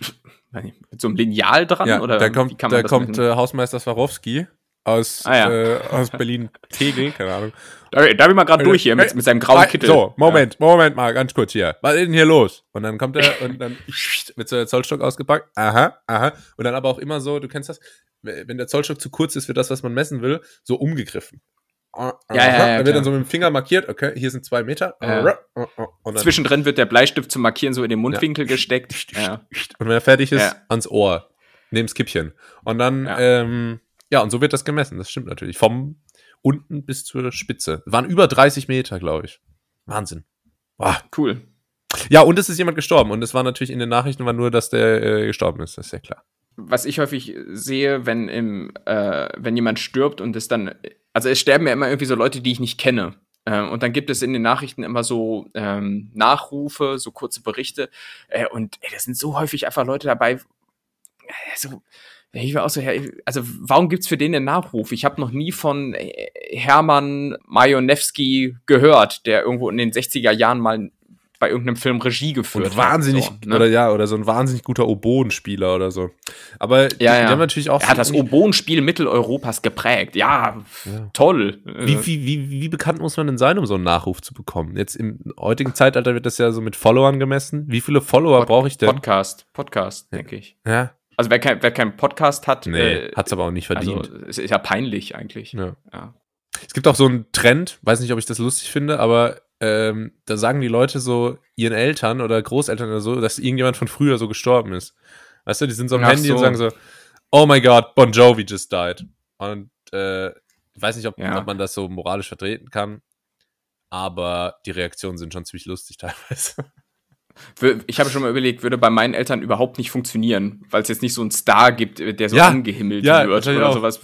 mit so einem Lineal dran? ja, oder da kommt, da kommt äh, Hausmeister Swarovski aus, Ah, ja. äh, aus Berlin-Tegel, [laughs] keine Ahnung. Da, da bin ich mal gerade durch hier mit, mit seinem grauen Äh, Kittel. So, Moment, Moment mal, ganz kurz hier. Was ist denn hier los? Und dann kommt er und dann [laughs] wird so der Zollstock ausgepackt. Aha, aha. Und dann aber auch immer so, du kennst das, wenn der Zollstock zu kurz ist für das, was man messen will, so umgegriffen. Ja, ja, ja, Dann wird dann so mit dem Finger markiert, okay, hier sind zwei Meter. Ja. Zwischendrin wird der Bleistift zum Markieren so in den Mundwinkel gesteckt. Ja. Und wenn er fertig ist, Ja. ans Ohr. Neben's Kippchen. Und dann, ja. Ja. Ähm, ja, und so wird das gemessen. Das stimmt natürlich. Vom unten bis zur Spitze. Waren über 30 Meter, glaube ich. Wahnsinn. Boah. Cool. Ja, und es ist jemand gestorben. Und es war natürlich in den Nachrichten war nur, dass der äh, gestorben ist. Das ist ja klar. was ich häufig sehe, wenn im, äh, wenn jemand stirbt und es dann, also es sterben ja immer irgendwie so Leute, die ich nicht kenne. Ähm, und dann gibt es in den Nachrichten immer so ähm, Nachrufe, so kurze Berichte. Äh, und ey, das sind so häufig einfach Leute dabei. Äh, so, ich war auch so, also warum gibt's für den einen Nachruf? Ich habe noch nie von äh, Hermann Majonewski gehört, der irgendwo in den 60er Jahren mal bei irgendeinem Film Regie geführt Und wahnsinnig, hat. So, ne? oder ja, oder so ein wahnsinnig guter Oboenspieler oder so. Aber die, Ja, die ja. haben natürlich auch. Er hat das Oboenspiel Mitteleuropas geprägt. Ja, Ja. toll. Wie, wie, wie, wie bekannt muss man denn sein, um so einen Nachruf zu bekommen? Jetzt im heutigen Zeitalter wird das ja so mit Followern gemessen. Wie viele Follower Pod- brauche ich denn? Podcast, Podcast, denke ich. Ja, Also wer kein, wer keinen Podcast hat, nee, äh, hat's aber auch nicht verdient. also es ist ja peinlich eigentlich. ja. Ja. Es gibt auch so einen Trend, weiß nicht, ob ich das lustig finde, aber ähm, da sagen die Leute so ihren Eltern oder Großeltern oder so, dass irgendjemand von früher so gestorben ist. Weißt du, die sind so am Ach Handy und so. sagen so, oh my god, Bon Jovi just died. Und äh, ich weiß nicht, ob, Ja. ob man das so moralisch vertreten kann, aber die Reaktionen sind schon ziemlich lustig [laughs] teilweise. Ich habe schon mal überlegt, würde bei meinen Eltern überhaupt nicht funktionieren, weil es jetzt nicht so einen Star gibt, äh, der so Ja, angehimmelt ja, wird oder auch. sowas.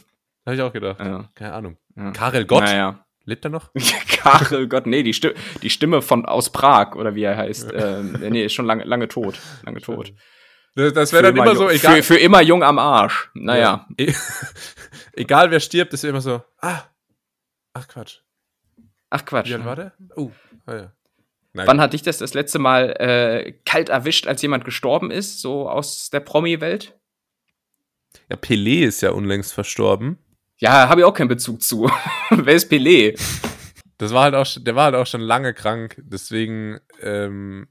Habe ich auch gedacht. Ja, Keine Ahnung. ja. Karel Gott? Naja. Lebt er noch? [laughs] Karel Gott, nee, die, Stimme, die Stimme von aus Prag oder wie er heißt. Ähm, nee, ist schon lange, lange tot. Lange tot. Das, wäre dann immer so, egal. Für, für immer jung am Arsch. Naja. Ja. E [laughs] egal wer stirbt, ist immer so, ah, ach Quatsch. Ach Quatsch. Wie alt war der? Oh, ah, ja. Nein. Wann hat dich das das letzte Mal äh, kalt erwischt, als jemand gestorben ist, so aus der Promi-Welt? Ja, Pelé ist ja unlängst verstorben. Ja, habe ich auch keinen Bezug zu. [laughs] Wer ist Pelé? Das war halt auch, der war halt auch schon lange krank, deswegen, ähm,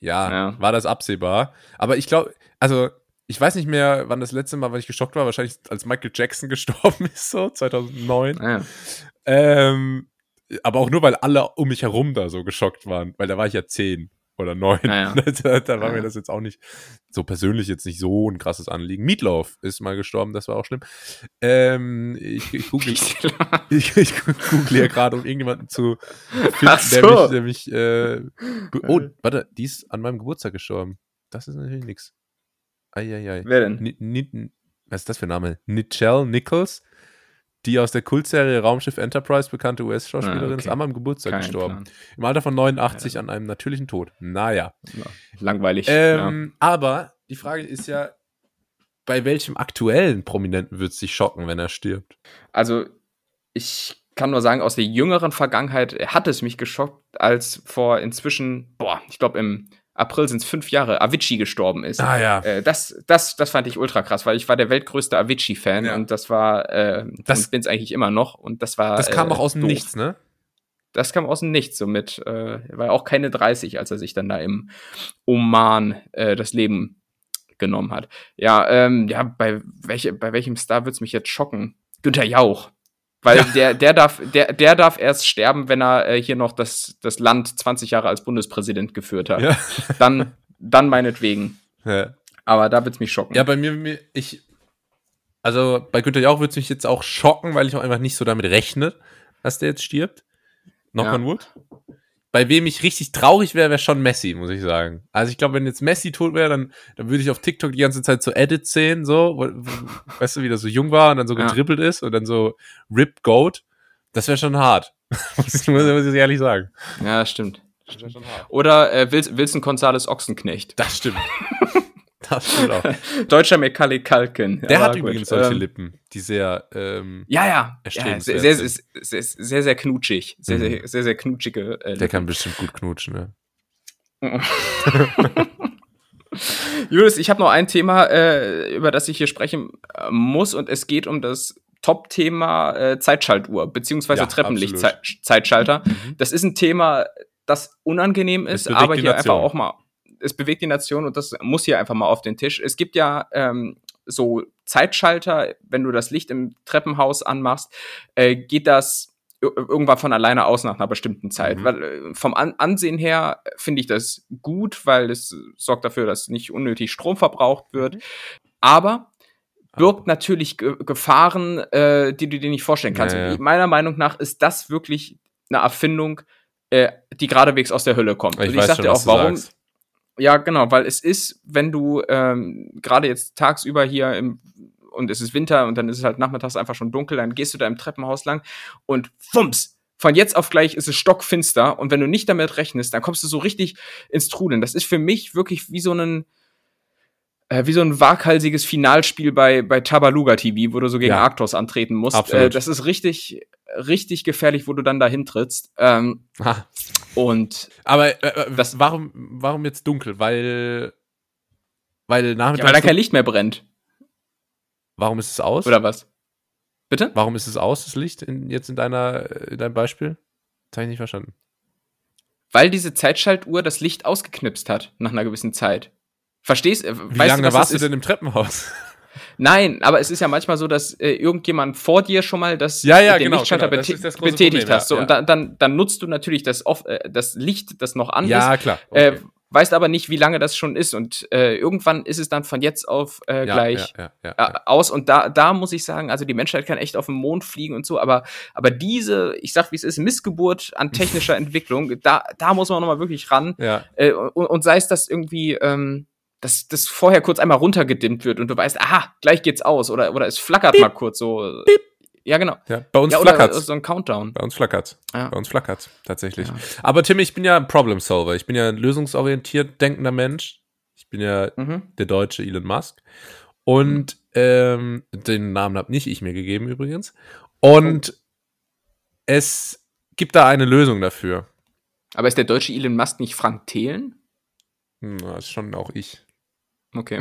ja, ja, war das absehbar. Aber ich glaube, also, ich weiß nicht mehr, wann das letzte Mal, weil ich geschockt war, wahrscheinlich als Michael Jackson [laughs] gestorben ist, so 2009. Ja. Ähm, aber auch nur, weil alle um mich herum da so geschockt waren, weil da war ich ja zehn oder neun. Naja. [laughs] da, da, war naja. mir das jetzt auch nicht so persönlich jetzt nicht so ein krasses Anliegen. Meatloaf ist mal gestorben, das war auch schlimm. Ähm, ich, ich [laughs] google, ich, ich google hier gerade, um irgendjemanden zu [laughs] finden, so. der mich, der mich äh, oh, warte, die ist an meinem Geburtstag gestorben. Das ist natürlich nix. Eieiei. Wer denn? N was ist das für ein Name? Nichelle Nichols die aus der Kultserie Raumschiff Enterprise bekannte US-Schauspielerin, ah, okay. ist einmal am Geburtstag Kein gestorben. Plan. Im Alter von 89 ja. an einem natürlichen Tod. Naja. Ja, langweilig. Ähm, ja. Aber die Frage ist ja, bei welchem aktuellen Prominenten wird es dich schocken, wenn er stirbt? Also, ich kann nur sagen, aus der jüngeren Vergangenheit hat es mich geschockt, als vor inzwischen, boah, ich glaube im April sind es fünf Jahre, Avicii gestorben ist. Ah ja. Äh, das, das, das fand ich ultra krass, weil ich war der weltgrößte Avicii-Fan ja. und das war, äh, das bin es eigentlich immer noch und das war. Das kam äh, auch aus dem doof. Nichts, ne? Das kam aus dem Nichts, somit äh, er war auch keine 30, als er sich dann da im Oman äh, das Leben genommen hat. Ja, ähm, ja, bei, welche, bei welchem Star wird's mich jetzt schocken? Günther Jauch. Weil ja. der, der, darf, der, der darf erst sterben, wenn er äh, hier noch das, das Land 20 Jahre als Bundespräsident geführt hat. Ja. Dann, dann meinetwegen. Ja. Aber da wird's mich schocken. Ja, bei mir, ich, also bei Günther Jauch wird's mich jetzt auch schocken, weil ich auch einfach nicht so damit rechne, dass der jetzt stirbt. Knock ja. on wood bei wem ich richtig traurig wäre, wäre schon Messi, muss ich sagen. Also ich glaube, wenn jetzt Messi tot wäre, dann, dann würde ich auf TikTok die ganze Zeit so Edits sehen, so, wo, wo, weißt du, wie der so jung war und dann so ja. gedribbelt ist und dann so Rip Goat. Das wäre schon hart. [laughs] muss, ich, muss ich ehrlich sagen. Ja, das stimmt. Das Oder äh, Wilson Gonzales Ochsenknecht. Das stimmt. [laughs] Das. [laughs] Deutscher Macaulay Culkin. Der ja, hat übrigens solche ähm, Lippen, die sehr ähm, ja ja, ja sehr, sehr, sehr, sehr, sehr, sehr knutschig, sehr, mhm. sehr, sehr, sehr knutschige. Äh, Der kann bestimmt gut knutschen, ne? [laughs] Julius, ich habe noch ein Thema, äh, über das ich hier sprechen äh, muss, und es geht um das Top-Thema äh, Zeitschaltuhr, beziehungsweise ja, Treppenlicht-Zeitschalter. Mhm. Das ist ein Thema, das unangenehm ist, aber hier einfach auch mal es bewegt die Nation und das muss hier einfach mal auf den Tisch. Es gibt ja ähm, so Zeitschalter, wenn du das Licht im Treppenhaus anmachst, äh, geht das irgendwann von alleine aus nach einer bestimmten Zeit. Mhm. Weil, äh, vom An Ansehen her finde ich das gut, weil es sorgt dafür, dass nicht unnötig Strom verbraucht wird. Mhm. Aber birgt natürlich Ge Gefahren, äh, die du dir nicht vorstellen kannst. Ja, ja. Meiner Meinung nach ist das wirklich eine Erfindung, äh, die geradewegs aus der Hölle kommt. Ich, und ich sagte auch, warum, sagst. Ja, genau, weil es ist, wenn du ähm, gerade jetzt tagsüber hier im und es ist Winter und dann ist es halt nachmittags einfach schon dunkel, dann gehst du da im Treppenhaus lang und fumps, von jetzt auf gleich ist es stockfinster und wenn du nicht damit rechnest, dann kommst du so richtig ins Trudeln. Das ist für mich wirklich wie so ein äh, wie so ein waghalsiges Finalspiel bei bei Tabaluga TV, wo du so gegen ja. Arctos antreten musst. Äh, das ist richtig richtig gefährlich, wo du dann dahin trittst. Ähm, und aber äh, äh, das, warum, warum jetzt dunkel? Weil, weil nachmittags. Ja, weil da kein Licht mehr brennt. Warum ist es aus? Oder was? Bitte? Warum ist es aus, das Licht, in, jetzt in, deiner, in deinem Beispiel? Das habe ich nicht verstanden. Weil diese Zeitschaltuhr das Licht ausgeknipst hat nach einer gewissen Zeit. Verstehst du? Wie lange du, warst du denn im Treppenhaus? Nein, aber es ist ja manchmal so, dass äh, irgendjemand vor dir schon mal das, ja, ja, den genau, Lichtschalter genau. bete betätigt Problem, hast. So, ja. Und dann, dann, dann nutzt du natürlich das, off äh, das Licht, das noch an ja, ist. klar. Äh, okay. Äh, weißt aber nicht, wie lange das schon ist. Und äh, irgendwann ist es dann von jetzt auf äh, ja, gleich ja, ja, äh, aus. Und da, da muss ich sagen, also die Menschheit kann echt auf den Mond fliegen und so, aber, aber diese, ich sag wie es ist, Missgeburt an technischer [laughs] Entwicklung, da, da muss man nochmal wirklich ran. Ja. Äh, und, und sei es das irgendwie, ähm, dass das vorher kurz einmal runtergedimmt wird und du weißt, aha, gleich geht's aus oder, oder es flackert Piep. mal kurz so. Piep. Ja, genau. Ja, bei uns ja, flackert So ein Countdown. Bei uns flackert ja. Bei uns flackert tatsächlich. Ja. Aber Tim, ich bin ja ein Problem Solver. Ich bin ja ein lösungsorientiert denkender Mensch. Ich bin ja mhm. der deutsche Elon Musk. Und ähm, den Namen habe nicht ich mir gegeben übrigens. Und oh. es gibt da eine Lösung dafür. Aber ist der deutsche Elon Musk nicht Frank Thelen? Hm, das ist schon auch ich. Okay.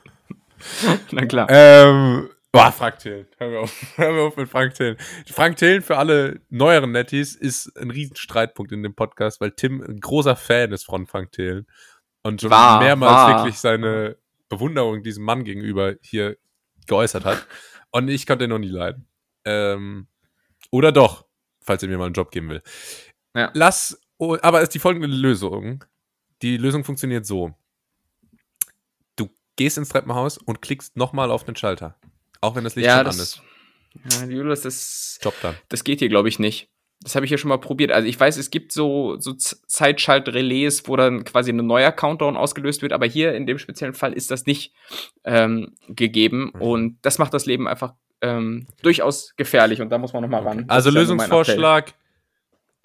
[laughs] Na klar. Ähm, boah, Frank Thelen. Hör mir auf. [laughs] Hör mir auf mit Frank Thelen. Frank Thelen für alle neueren Netties ist ein Riesenstreitpunkt in dem Podcast, weil Tim ein großer Fan ist von Frank Thelen. Und schon War, mehrmals war. wirklich seine Bewunderung diesem Mann gegenüber hier geäußert hat. Und ich konnte ihn noch nie leiden. Ähm, oder doch, falls er mir mal einen Job geben will. Ja. Lass, oh, aber es ist die folgende Lösung. Die Lösung funktioniert so. Gehst ins Treppenhaus und klickst nochmal auf den Schalter. Auch wenn das Licht ja, schon an ist. das, ja, Julius, das, Job dann. das geht hier, glaube ich, nicht. Das habe ich ja schon mal probiert. Also ich weiß, es gibt so, so Zeitschaltrelais, wo dann quasi ein neuer Countdown ausgelöst wird, aber hier in dem speziellen Fall ist das nicht ähm, gegeben Mhm. und das macht das Leben einfach ähm, durchaus gefährlich und da muss man nochmal ran. Das Also. Lösungsvorschlag,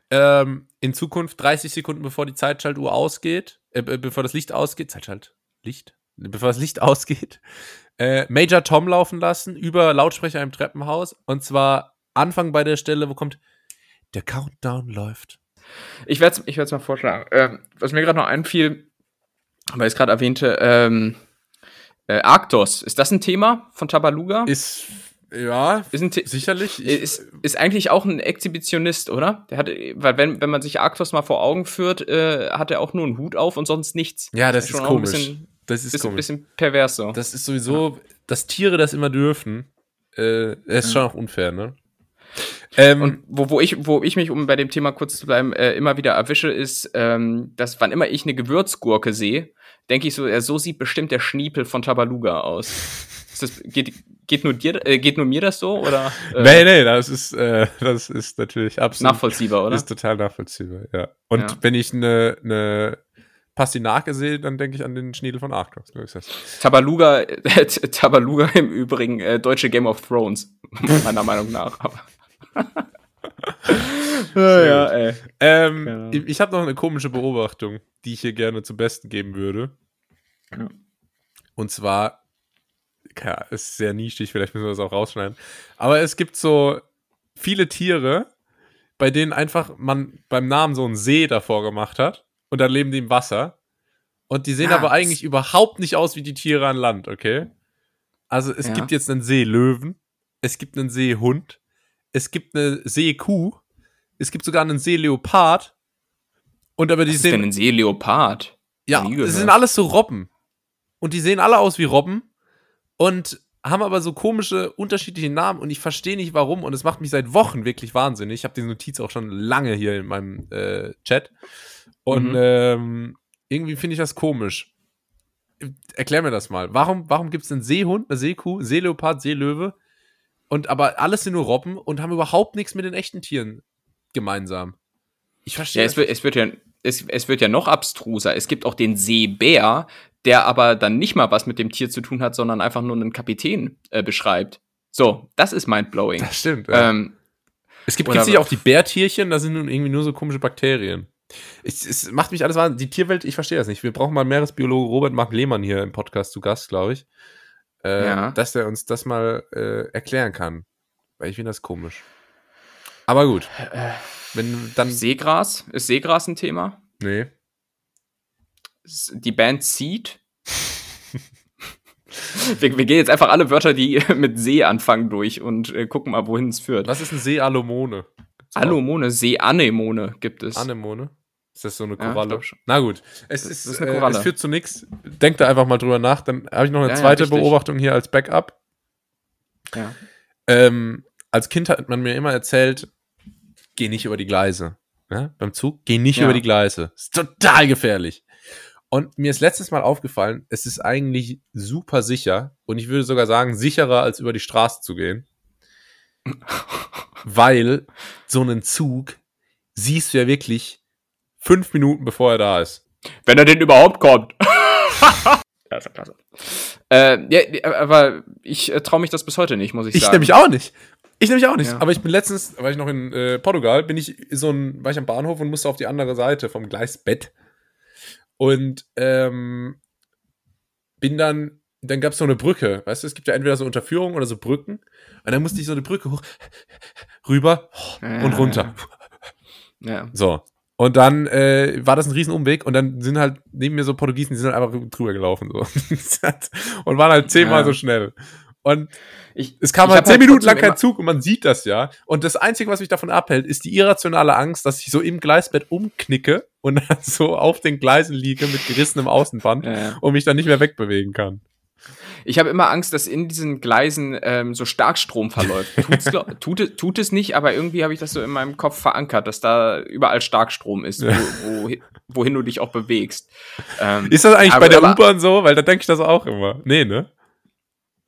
ähm, in Zukunft 30 Sekunden bevor die Zeitschaltuhr ausgeht, äh, be- bevor das Licht ausgeht, Zeitschalt, Licht? Bevor das Licht [laughs] ausgeht, äh, Major Tom laufen lassen über Lautsprecher im Treppenhaus und zwar Anfang bei der Stelle, wo kommt, der Countdown läuft. Ich werde es ich werd's mal vorschlagen. Ähm, was mir gerade noch einfiel, weil ich es gerade erwähnte, ähm, äh, Arktos, ist das ein Thema von Tabaluga? Ist, ja, Ist sicherlich. Ich, ist, ist eigentlich auch ein Exhibitionist, oder? Der hat, weil wenn, wenn man sich Arktos mal vor Augen führt, äh, hat er auch nur einen Hut auf und sonst nichts. ja, das ist ist ein komisch. bisschen- das ist Bisschen, komisch. bisschen pervers so. Das ist sowieso, dass Tiere das immer dürfen, äh, ist schon auch unfair, ne? Ähm, Und wo, wo, ich, wo ich mich, um bei dem Thema kurz zu bleiben, äh, immer wieder erwische, ist, ähm, dass wann immer ich eine Gewürzgurke sehe, denke ich so, ja, so sieht bestimmt der Schniepel von Tabaluga aus. [laughs] Ist das, geht, geht, nur dir, äh, geht nur mir das so? Oder, äh, nee, nee, das ist, äh, das ist natürlich absolut nachvollziehbar, oder? Ist total nachvollziehbar, ja. Und Ja. wenn ich eine ne Pastinake sehe, dann denke ich an den Schniedel von Arktos. Tabaluga, äh, [laughs] Tabaluga im Übrigen äh, deutsche Game of Thrones, meiner Meinung nach. [laughs] Ja, ey. Ähm, Genau. Ich, ich habe noch eine komische Beobachtung, die ich hier gerne zum Besten geben würde. Ja. Und zwar, ja, ist sehr nischig, vielleicht müssen wir das auch rausschneiden. Aber es gibt so viele Tiere, bei denen einfach man beim Namen so einen See davor gemacht hat und dann leben die im Wasser. Und die sehen Ah, aber eigentlich überhaupt nicht aus wie die Tiere an Land, okay? Also es Ja. gibt jetzt einen Seelöwen, es gibt einen Seehund, es gibt eine Seekuh, es gibt sogar einen Seeleopard. Und aber die Was ist denn sehen, ein Seeleopard? ja, es sind alles so Robben. Und die sehen alle aus wie Robben und haben aber so komische, unterschiedliche Namen und ich verstehe nicht warum und es macht mich seit Wochen wirklich wahnsinnig. Ich habe die Notiz auch schon lange hier in meinem äh, Chat und Mhm. ähm, irgendwie finde ich das komisch. Erklär mir das mal. Warum, warum gibt es einen Seehund, eine Seekuh, Seeleopard, Seelöwe und aber alles sind nur Robben und haben überhaupt nichts mit den echten Tieren gemeinsam? Ich verstehe Ja, es wird, es wird ja, es, es wird ja noch abstruser. Es gibt auch den Seebär, der aber dann nicht mal was mit dem Tier zu tun hat, sondern einfach nur einen Kapitän äh, beschreibt. So, das ist mindblowing. Das stimmt. Ja. Ähm, Es gibt nicht auch die Bärtierchen, da sind nun irgendwie nur so komische Bakterien. Ich, es macht mich alles wahnsinnig. Die Tierwelt, ich verstehe das nicht. Wir brauchen mal Meeresbiologe Robert Mark Lehmann hier im Podcast zu Gast, glaube ich. Äh, Ja. Dass er uns das mal äh, erklären kann. Weil ich finde das komisch. Aber gut. Wenn dann. Seegras, ist Seegras ein Thema? Nee. Die Band Seed? wir, wir gehen jetzt einfach alle Wörter, die [laughs] mit See anfangen, durch und äh, gucken mal, wohin es führt. Was ist ein Seealomone? Anemone, Seeanemone gibt es. Anemone? Ist das so eine Ja, Koralle? schon. Na gut. Es, ist, ist eine äh, Koralle. es führt zu nichts. Denkt da einfach mal drüber nach. Dann habe ich noch eine Ja, ja, zweite richtig. Beobachtung hier als Backup. Ja. Ähm, als Kind hat man mir immer erzählt, geh nicht über die Gleise. Ja? Beim Zug, geh nicht Ja. über die Gleise. Ist total gefährlich. Und mir ist letztes Mal aufgefallen, es ist eigentlich super sicher und ich würde sogar sagen, sicherer als über die Straße zu gehen. [laughs] Weil so einen Zug siehst du ja wirklich fünf Minuten bevor er da ist. Wenn er denn überhaupt kommt. [laughs] ja, ist ja klasse. Äh, ja, aber ich äh, traue mich das bis heute nicht, muss ich, Ich sagen. nämlich auch nicht. Ich nämlich auch nicht. Ja. Aber ich bin letztens, war ich noch in äh, Portugal, bin ich so ein, war ich am Bahnhof und musste auf die andere Seite vom Gleisbett. Und ähm, bin dann, dann gab es so eine Brücke, weißt du, es gibt ja entweder so Unterführungen oder so Brücken. Und dann musste ich so eine Brücke hoch, rüber und Ja, runter. Ja. So. Und dann äh, war das ein Riesenumweg und dann sind halt neben mir so Portugiesen, die sind halt einfach drüber gelaufen so. [laughs] und waren halt zehnmal Ja. so schnell. Und Ich, es kam ich halt hab zehn Minuten lang kein Zug und man sieht das ja. Und das Einzige, was mich davon abhält, ist die irrationale Angst, dass ich so im Gleisbett umknicke und dann so auf den Gleisen liege mit gerissenem Außenband Ja, ja. und mich dann nicht mehr wegbewegen kann. Ich habe immer Angst, dass in diesen Gleisen ähm, so Starkstrom verläuft. Tut's, [laughs] tut, es- tut es nicht, aber irgendwie habe ich das so in meinem Kopf verankert, dass da überall Starkstrom ist, wo, wo, wohin du dich auch bewegst. [laughs] Ähm, Ist das eigentlich aber- bei der U-Bahn so? Weil da denke ich das auch immer. Nee, ne?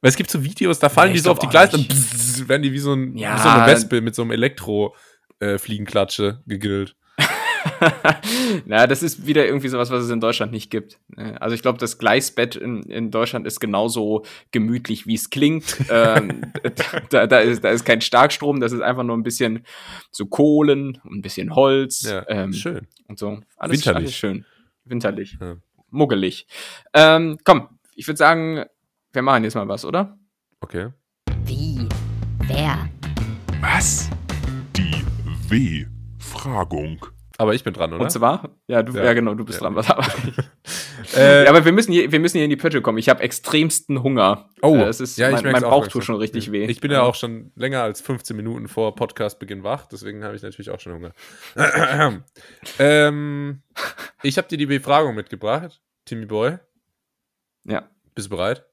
Weil es gibt so Videos, da fallen Nee, die so auf die Gleise und bzzz, werden die wie so, ein, Ja. wie so eine Wespe mit so einem Elektro-Fliegenklatsche gegrillt. [laughs] Na, das ist wieder irgendwie sowas, was es in Deutschland nicht gibt. Äh, Also ich glaube, das Gleisbett in, in Deutschland ist genauso gemütlich, wie es klingt. [laughs] ähm, da, da, ist, da ist kein Starkstrom, das ist einfach nur ein bisschen so Kohlen, ein bisschen Holz Ja, ähm, schön. und so. Alles, Winterlich. alles schön. Winterlich. Ja. Muggelig. Ähm, komm, ich würde sagen, wir machen jetzt mal was, oder? Okay. Wie? Wer? Was? Die W-Fragung. Aber ich bin dran, oder? Und zwar, ja, du, Ja. ja. genau, du bist Ja. dran. Was aber, [laughs] Äh, ja, aber wir müssen, hier, wir müssen hier in die Pötte kommen. Ich habe extremsten Hunger. oh, Äh, es ist, ja, ich mein, mein auch Bauch tut schon richtig weh. Ich bin ja auch schon länger als 15 Minuten vor Podcastbeginn wach, deswegen habe ich natürlich auch schon Hunger. [laughs] ähm, ich habe dir die Befragung mitgebracht, Timmy Boy. Ja. Bist du bereit?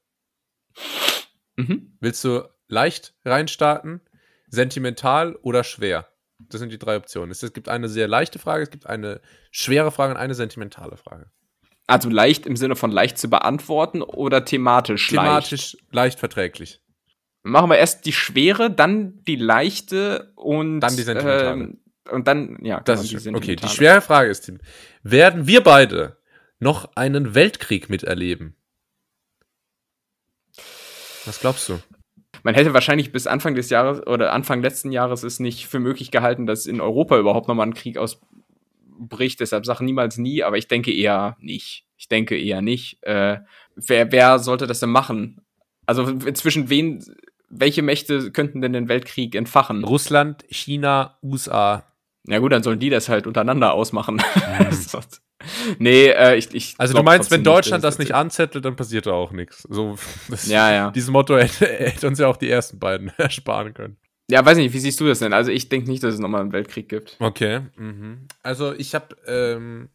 Mhm. Willst du leicht reinstarten, sentimental oder schwer? Das sind die drei Optionen. Es gibt eine sehr leichte Frage, es gibt eine schwere Frage und eine sentimentale Frage. Also leicht im Sinne von leicht zu beantworten oder thematisch, leicht? Thematisch leicht verträglich. Machen wir erst die schwere, dann die leichte und Dann die sentimentale. ähm, und dann, ja, Das genau, ist schön. Okay, die schwere Frage ist, Tim, werden wir beide noch einen Weltkrieg miterleben? Was glaubst du? Man hätte wahrscheinlich bis Anfang des Jahres oder Anfang letzten Jahres es nicht für möglich gehalten, dass in Europa überhaupt nochmal ein Krieg ausbricht. Deshalb sage niemals nie, aber ich denke eher nicht. Ich denke eher nicht. Äh, wer, wer sollte das denn machen? Also zwischen wen, welche Mächte könnten denn den Weltkrieg entfachen? Russland, China, USA. Ja gut, dann sollen die das halt untereinander ausmachen. [laughs] nee, äh, ich, ich Also glaub du meinst, wenn Deutschland das nicht anzettelt, dann passiert da auch nichts. So, [laughs] Ja, ja. Dieses Motto hätte, hätte uns ja auch die ersten beiden [laughs] ersparen können. Ja, weiß nicht, wie siehst du das denn? Also ich denke nicht, dass es nochmal einen Weltkrieg gibt. Okay. Mhm. Also ich habe ähm,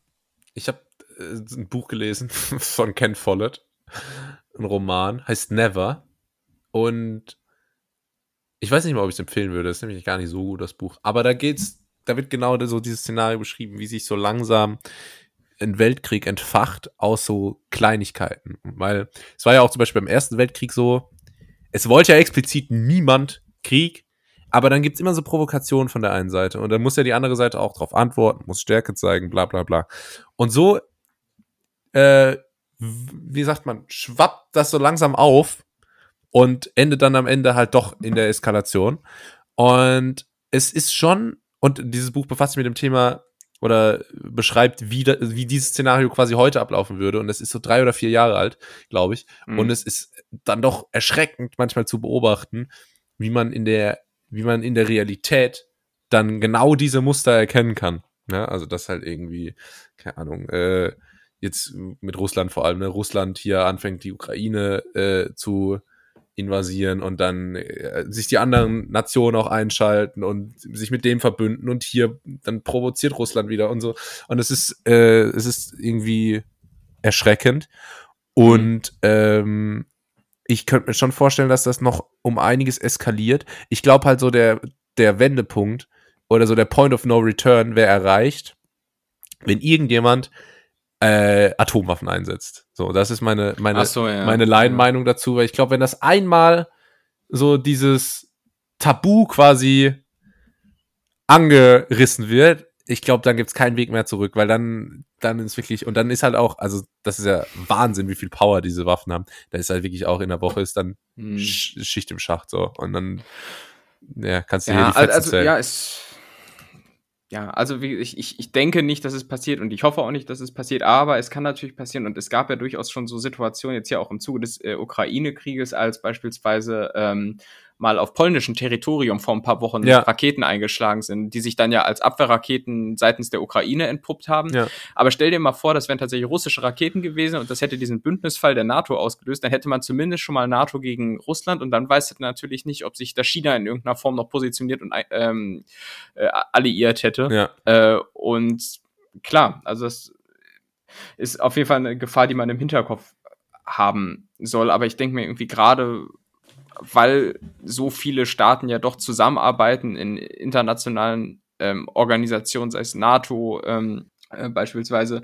ich habe äh, ein Buch gelesen [laughs] von Ken Follett, ein Roman, heißt Never. Und ich weiß nicht mal, ob ich es empfehlen würde. Das ist nämlich gar nicht so gut das Buch. Aber da geht's, da wird genau so dieses Szenario beschrieben, wie sich so langsam ein Weltkrieg entfacht aus so Kleinigkeiten. Weil es war ja auch zum Beispiel beim Ersten Weltkrieg so, es wollte ja explizit niemand Krieg, aber dann gibt's immer so Provokationen von der einen Seite und dann muss ja die andere Seite auch darauf antworten, muss Stärke zeigen, bla bla bla. Und so, äh, wie sagt man, schwappt das so langsam auf und endet dann am Ende halt doch in der Eskalation. Und es ist schon, und dieses Buch befasst sich mit dem Thema oder beschreibt, wie, da, wie dieses Szenario quasi heute ablaufen würde. Und es ist so drei oder vier Jahre alt, glaube ich. Mhm. Und es ist dann doch erschreckend manchmal zu beobachten, wie man in der, wie man in der Realität dann genau diese Muster erkennen kann. Ja, also das halt irgendwie, keine Ahnung, äh, jetzt mit Russland vor allem, ne, Russland hier anfängt, die Ukraine äh, zu invasieren und dann äh, sich die anderen Nationen auch einschalten und sich mit dem verbünden und hier dann provoziert Russland wieder und so. Und es ist, äh, es ist irgendwie erschreckend. Und ähm, ich könnte mir schon vorstellen, dass das noch um einiges eskaliert. Ich glaube halt so der, der Wendepunkt oder so der Point of No Return wäre erreicht, wenn irgendjemand äh, Atomwaffen einsetzt. So, das ist meine, meine, so, ja. meine Laienmeinung dazu, weil ich glaube, wenn das einmal so dieses Tabu quasi angerissen wird, ich glaube, dann gibt's keinen Weg mehr zurück, weil dann, dann ist wirklich, und dann ist halt auch, also das ist ja Wahnsinn, wie viel Power diese Waffen haben. Da ist halt wirklich auch in der Woche ist dann Hm. Sch Schicht im Schacht so. Und dann ja, kannst du Ja, hier die Fetzen also, zählen. ja, es. Ja, also ich, ich, ich denke nicht, dass es passiert und ich hoffe auch nicht, dass es passiert, aber es kann natürlich passieren und es gab ja durchaus schon so Situationen, jetzt ja auch im Zuge des äh, Ukraine-Krieges, als beispielsweise ähm, mal auf polnischem Territorium vor ein paar Wochen Ja. Raketen eingeschlagen sind, die sich dann ja als Abwehrraketen seitens der Ukraine entpuppt haben. Ja. Aber stell dir mal vor, das wären tatsächlich russische Raketen gewesen und das hätte diesen Bündnisfall der NATO ausgelöst, dann hätte man zumindest schon mal NATO gegen Russland und dann weiß man natürlich nicht, ob sich da China in irgendeiner Form noch positioniert und ähm, äh, alliiert hätte. Ja. Äh, und klar, also das ist auf jeden Fall eine Gefahr, die man im Hinterkopf haben soll. Aber ich denke mir irgendwie gerade, weil so viele Staaten ja doch zusammenarbeiten in internationalen ähm, Organisationen, sei es NATO ähm, äh, beispielsweise,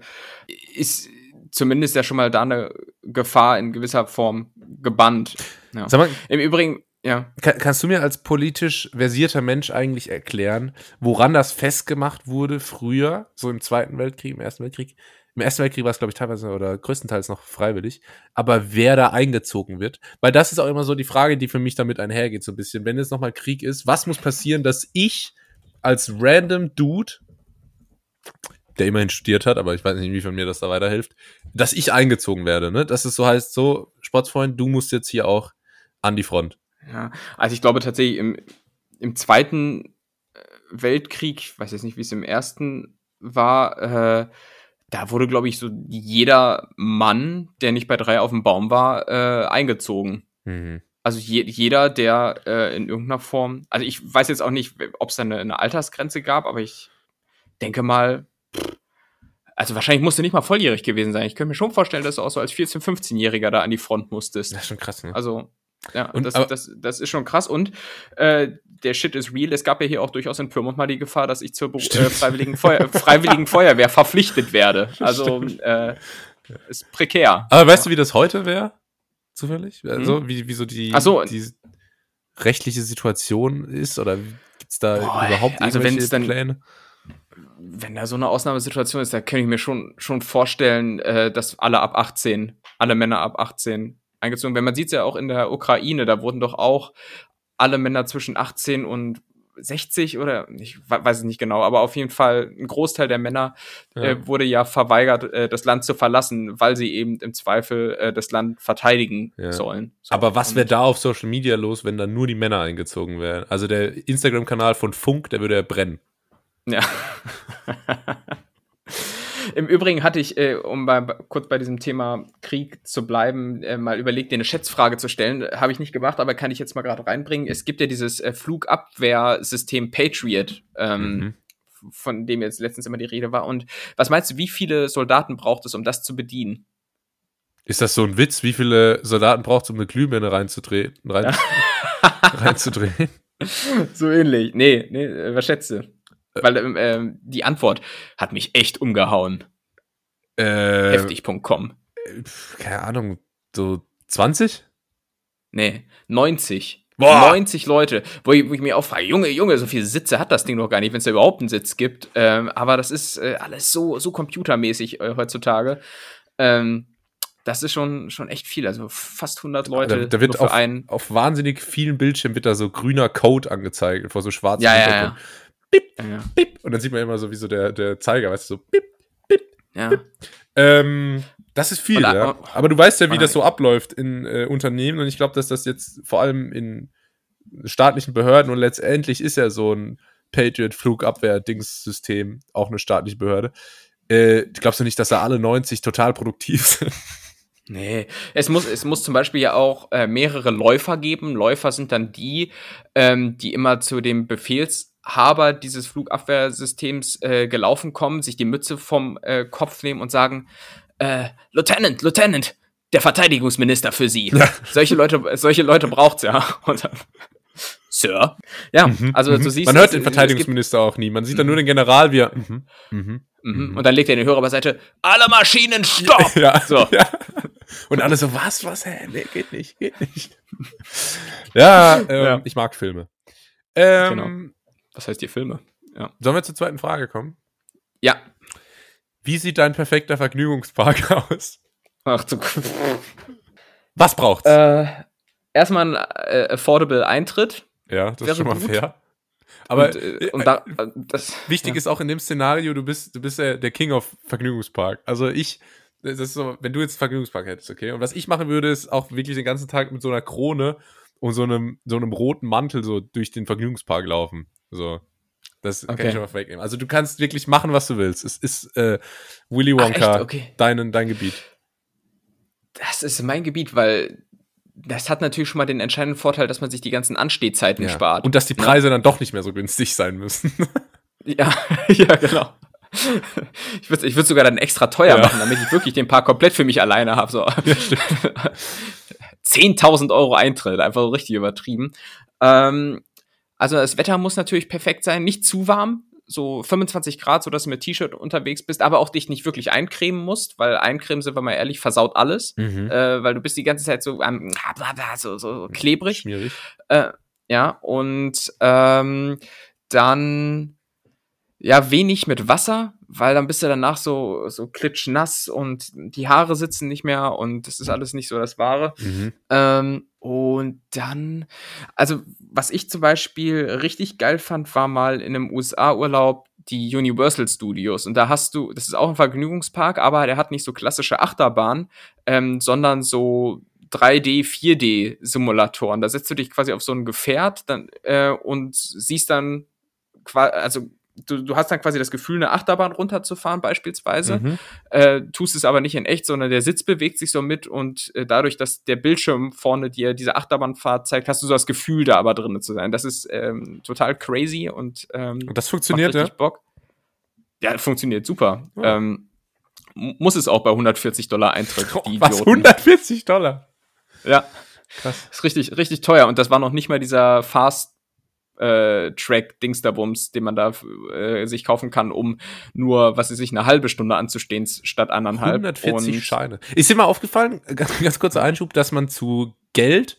ist zumindest ja schon mal da eine Gefahr in gewisser Form gebannt. Ja. Mal, Im Übrigen, ja. kann, kannst du mir als politisch versierter Mensch eigentlich erklären, woran das festgemacht wurde früher, so im Zweiten Weltkrieg, im Ersten Weltkrieg? Im Ersten Weltkrieg war es, glaube ich, teilweise oder größtenteils noch freiwillig. Aber wer da eingezogen wird, weil das ist auch immer so die Frage, die für mich damit einhergeht, so ein bisschen. Wenn jetzt nochmal Krieg ist, was muss passieren, dass ich als random Dude, der immerhin studiert hat, aber ich weiß nicht, inwiefern mir das da weiterhilft, dass ich eingezogen werde, ne? Dass es so heißt, so, Sportsfreund, du musst jetzt hier auch an die Front. Ja, also ich glaube tatsächlich im, im Zweiten äh, Weltkrieg, ich weiß jetzt nicht, wie es im Ersten war, äh, da wurde, glaube ich, so jeder Mann, der nicht bei drei auf dem Baum war, äh, eingezogen. Mhm. Also je, jeder, der äh, in irgendeiner Form, also ich weiß jetzt auch nicht, ob es da eine, eine Altersgrenze gab, aber ich denke mal, pff, also wahrscheinlich musst du nicht mal volljährig gewesen sein. Ich könnte mir schon vorstellen, dass du auch so als 14-, 15-Jähriger da an die Front musstest. Das ist schon krass, ne? Also, ja, Und- das, das, das ist schon krass. Und äh, der Shit ist real. Es gab ja hier auch durchaus in Pyrmont mal die Gefahr, dass ich zur äh, freiwilligen, Feuer [laughs] freiwilligen Feuerwehr verpflichtet werde. Also, äh, ist prekär. Aber weißt du, wie das heute wäre? Zufällig? Also, wie, wie so die, so. die rechtliche Situation ist? Oder gibt's da Boah, überhaupt also irgendwelche wenn's dann- Pläne? Wenn da so eine Ausnahmesituation ist, da kann ich mir schon, schon vorstellen, äh, dass alle ab 18, alle Männer ab 18 eingezogen werden. Man sieht es ja auch in der Ukraine, da wurden doch auch alle Männer zwischen 18 und 60 oder ich we- weiß es nicht genau, aber auf jeden Fall ein Großteil der Männer Ja. äh, wurde ja verweigert, äh, das Land zu verlassen, weil sie eben im Zweifel äh, das Land verteidigen Ja. sollen. So, Aber was wäre da auf Social Media los, wenn da nur die Männer eingezogen wären? Also der Instagram-Kanal von Funk, der würde ja brennen. Ja. [laughs] [laughs] Im Übrigen hatte ich, äh, um bei, kurz bei diesem Thema Krieg zu bleiben, äh, mal überlegt, dir eine Schätzfrage zu stellen. Habe ich nicht gemacht, aber kann ich jetzt mal gerade reinbringen. Es gibt ja dieses äh, Flugabwehrsystem Patriot, ähm, Mhm. von dem jetzt letztens immer die Rede war. Und was meinst du, wie viele Soldaten braucht es, um das zu bedienen? Ist das so ein Witz? Wie viele Soldaten braucht es, um eine Glühbirne reinzudrehen? Rein, [laughs] reinzudrehen? so ähnlich. Nee, nee, äh, was schätzt du? Weil ähm, ähm, die Antwort hat mich echt umgehauen. Äh, Heftig.com. keine Ahnung, so 20? Nee, 90. Boah. 90 Leute, wo ich, wo ich mir auch frage, Junge, Junge, so viele Sitze hat das Ding doch gar nicht, wenn es da überhaupt einen Sitz gibt. Ähm, aber das ist äh, alles so, so computermäßig äh, heutzutage. Ähm, das ist schon, schon echt viel. Also fast 100 Leute da, da wird auf, einen. auf wahnsinnig vielen Bildschirmen wird da so grüner Code angezeigt vor so schwarzem Ja, ja, Hintergrund. Ja. Ja, Bip. Und dann sieht man immer so, wie so der, der Zeiger, weißt du, so bip. ja. Ähm, das ist viel, Und, ja. und- Aber du weißt ja, wie und- das so abläuft in äh, Unternehmen und ich glaube, dass das jetzt vor allem in staatlichen Behörden und letztendlich ist ja so ein Patriot-Flugabwehr-Dingssystem auch eine staatliche Behörde. Äh, glaubst du nicht, dass da alle 90 total produktiv sind? Nee, es muss, es muss zum Beispiel ja auch äh, mehrere Läufer geben. Läufer sind dann die, ähm, die immer zu dem Befehlshaber dieses Flugabwehrsystems äh, gelaufen kommen, sich die Mütze vom äh, Kopf nehmen und sagen, äh, Lieutenant, Lieutenant, der Verteidigungsminister für Sie. Solche Leute, solche Leute braucht's ja. [laughs] Und dann, Sir. Ja, also du siehst. Mhm. Man hört den Verteidigungsminister auch nie. Man sieht dann nur den General, wie er. Mhm. Mhm. Mhm. Und dann legt er den Hörer beiseite, alle Maschinen, stopp! [laughs] Ja, So. [laughs] ja. Und alle so, was, was, hä? Nee, geht nicht, geht nicht. ja, ähm, Ja. ich mag Filme. Ähm, Genau. Was heißt die Filme? Ja. Sollen wir zur zweiten Frage kommen? Ja. Wie sieht dein perfekter Vergnügungspark [laughs] aus? Ach du. Was braucht's? Äh, erstmal ein äh, affordable Eintritt. ja, das ist schon mal gut. fair. Aber und, äh, äh, und da, äh, das, wichtig ja. ist auch in dem Szenario, du bist, du bist der, der King of Vergnügungspark. Also ich, das ist so, wenn du jetzt Vergnügungspark hättest, okay? Und was ich machen würde, ist auch wirklich den ganzen Tag mit so einer Krone und so einem, so einem roten Mantel so durch den Vergnügungspark laufen. So. Das kann Okay. ich schon mal vorwegnehmen. Also du kannst wirklich machen, was du willst. Es ist äh, Willy Ach, Wonka, echt? Okay. dein, dein Gebiet. Das ist mein Gebiet, weil das hat natürlich schon mal den entscheidenden Vorteil, dass man sich die ganzen Anstehzeiten spart. Und dass die Ne? Preise dann doch nicht mehr so günstig sein müssen. [laughs] Ja, [laughs] ja, genau. Ich würde ich würd sogar dann extra teuer Ja. machen, damit ich wirklich den Park komplett für mich alleine habe. So. 10.000 [laughs] Euro Eintritt, einfach so richtig übertrieben. Ähm, also das Wetter muss natürlich perfekt sein, nicht zu warm, so 25 Grad, sodass du mit T-Shirt unterwegs bist, aber auch dich nicht wirklich eincremen musst, weil eincremen, sind wir mal ehrlich, versaut alles, Mhm. äh, weil du bist die ganze Zeit so, am so, so klebrig. Schmierig. Äh, ja, und ähm, dann ja wenig mit Wasser, weil dann bist du danach so, so klitschnass und die Haare sitzen nicht mehr und das ist alles nicht so das Wahre. Mhm. Ähm, und dann, also was ich zum Beispiel richtig geil fand, war mal in einem USA-Urlaub die Universal Studios. Und da hast du, das ist auch ein Vergnügungspark, aber der hat nicht so klassische Achterbahn, ähm, sondern so 3D, 4D-Simulatoren. Da setzt du dich quasi auf so ein Gefährt dann, äh, und siehst dann, also du, du hast dann quasi das Gefühl, eine Achterbahn runterzufahren beispielsweise Mhm. äh, tust es aber nicht in echt, sondern der Sitz bewegt sich so mit und äh, dadurch, dass der Bildschirm vorne dir diese Achterbahnfahrt zeigt, hast du so das Gefühl, da aber drin zu sein. Das ist ähm, total crazy und, ähm, Und das funktioniert, macht richtig ja? Bock. Ja, funktioniert super. Ja. Ähm, muss es auch bei 140 Dollar Eintritt. [laughs] die Was? Idioten. 140 Dollar? Ja, Krass. ist richtig, richtig teuer und das war noch nicht mal dieser Fast äh, Track Dingsterbums, den man da äh, sich kaufen kann, um nur, was weiß ich, eine halbe Stunde anzustehen statt anderthalb. 140 Und- Scheine. Ist dir mal aufgefallen, [laughs] ganz, ganz kurzer Einschub, dass man zu Geld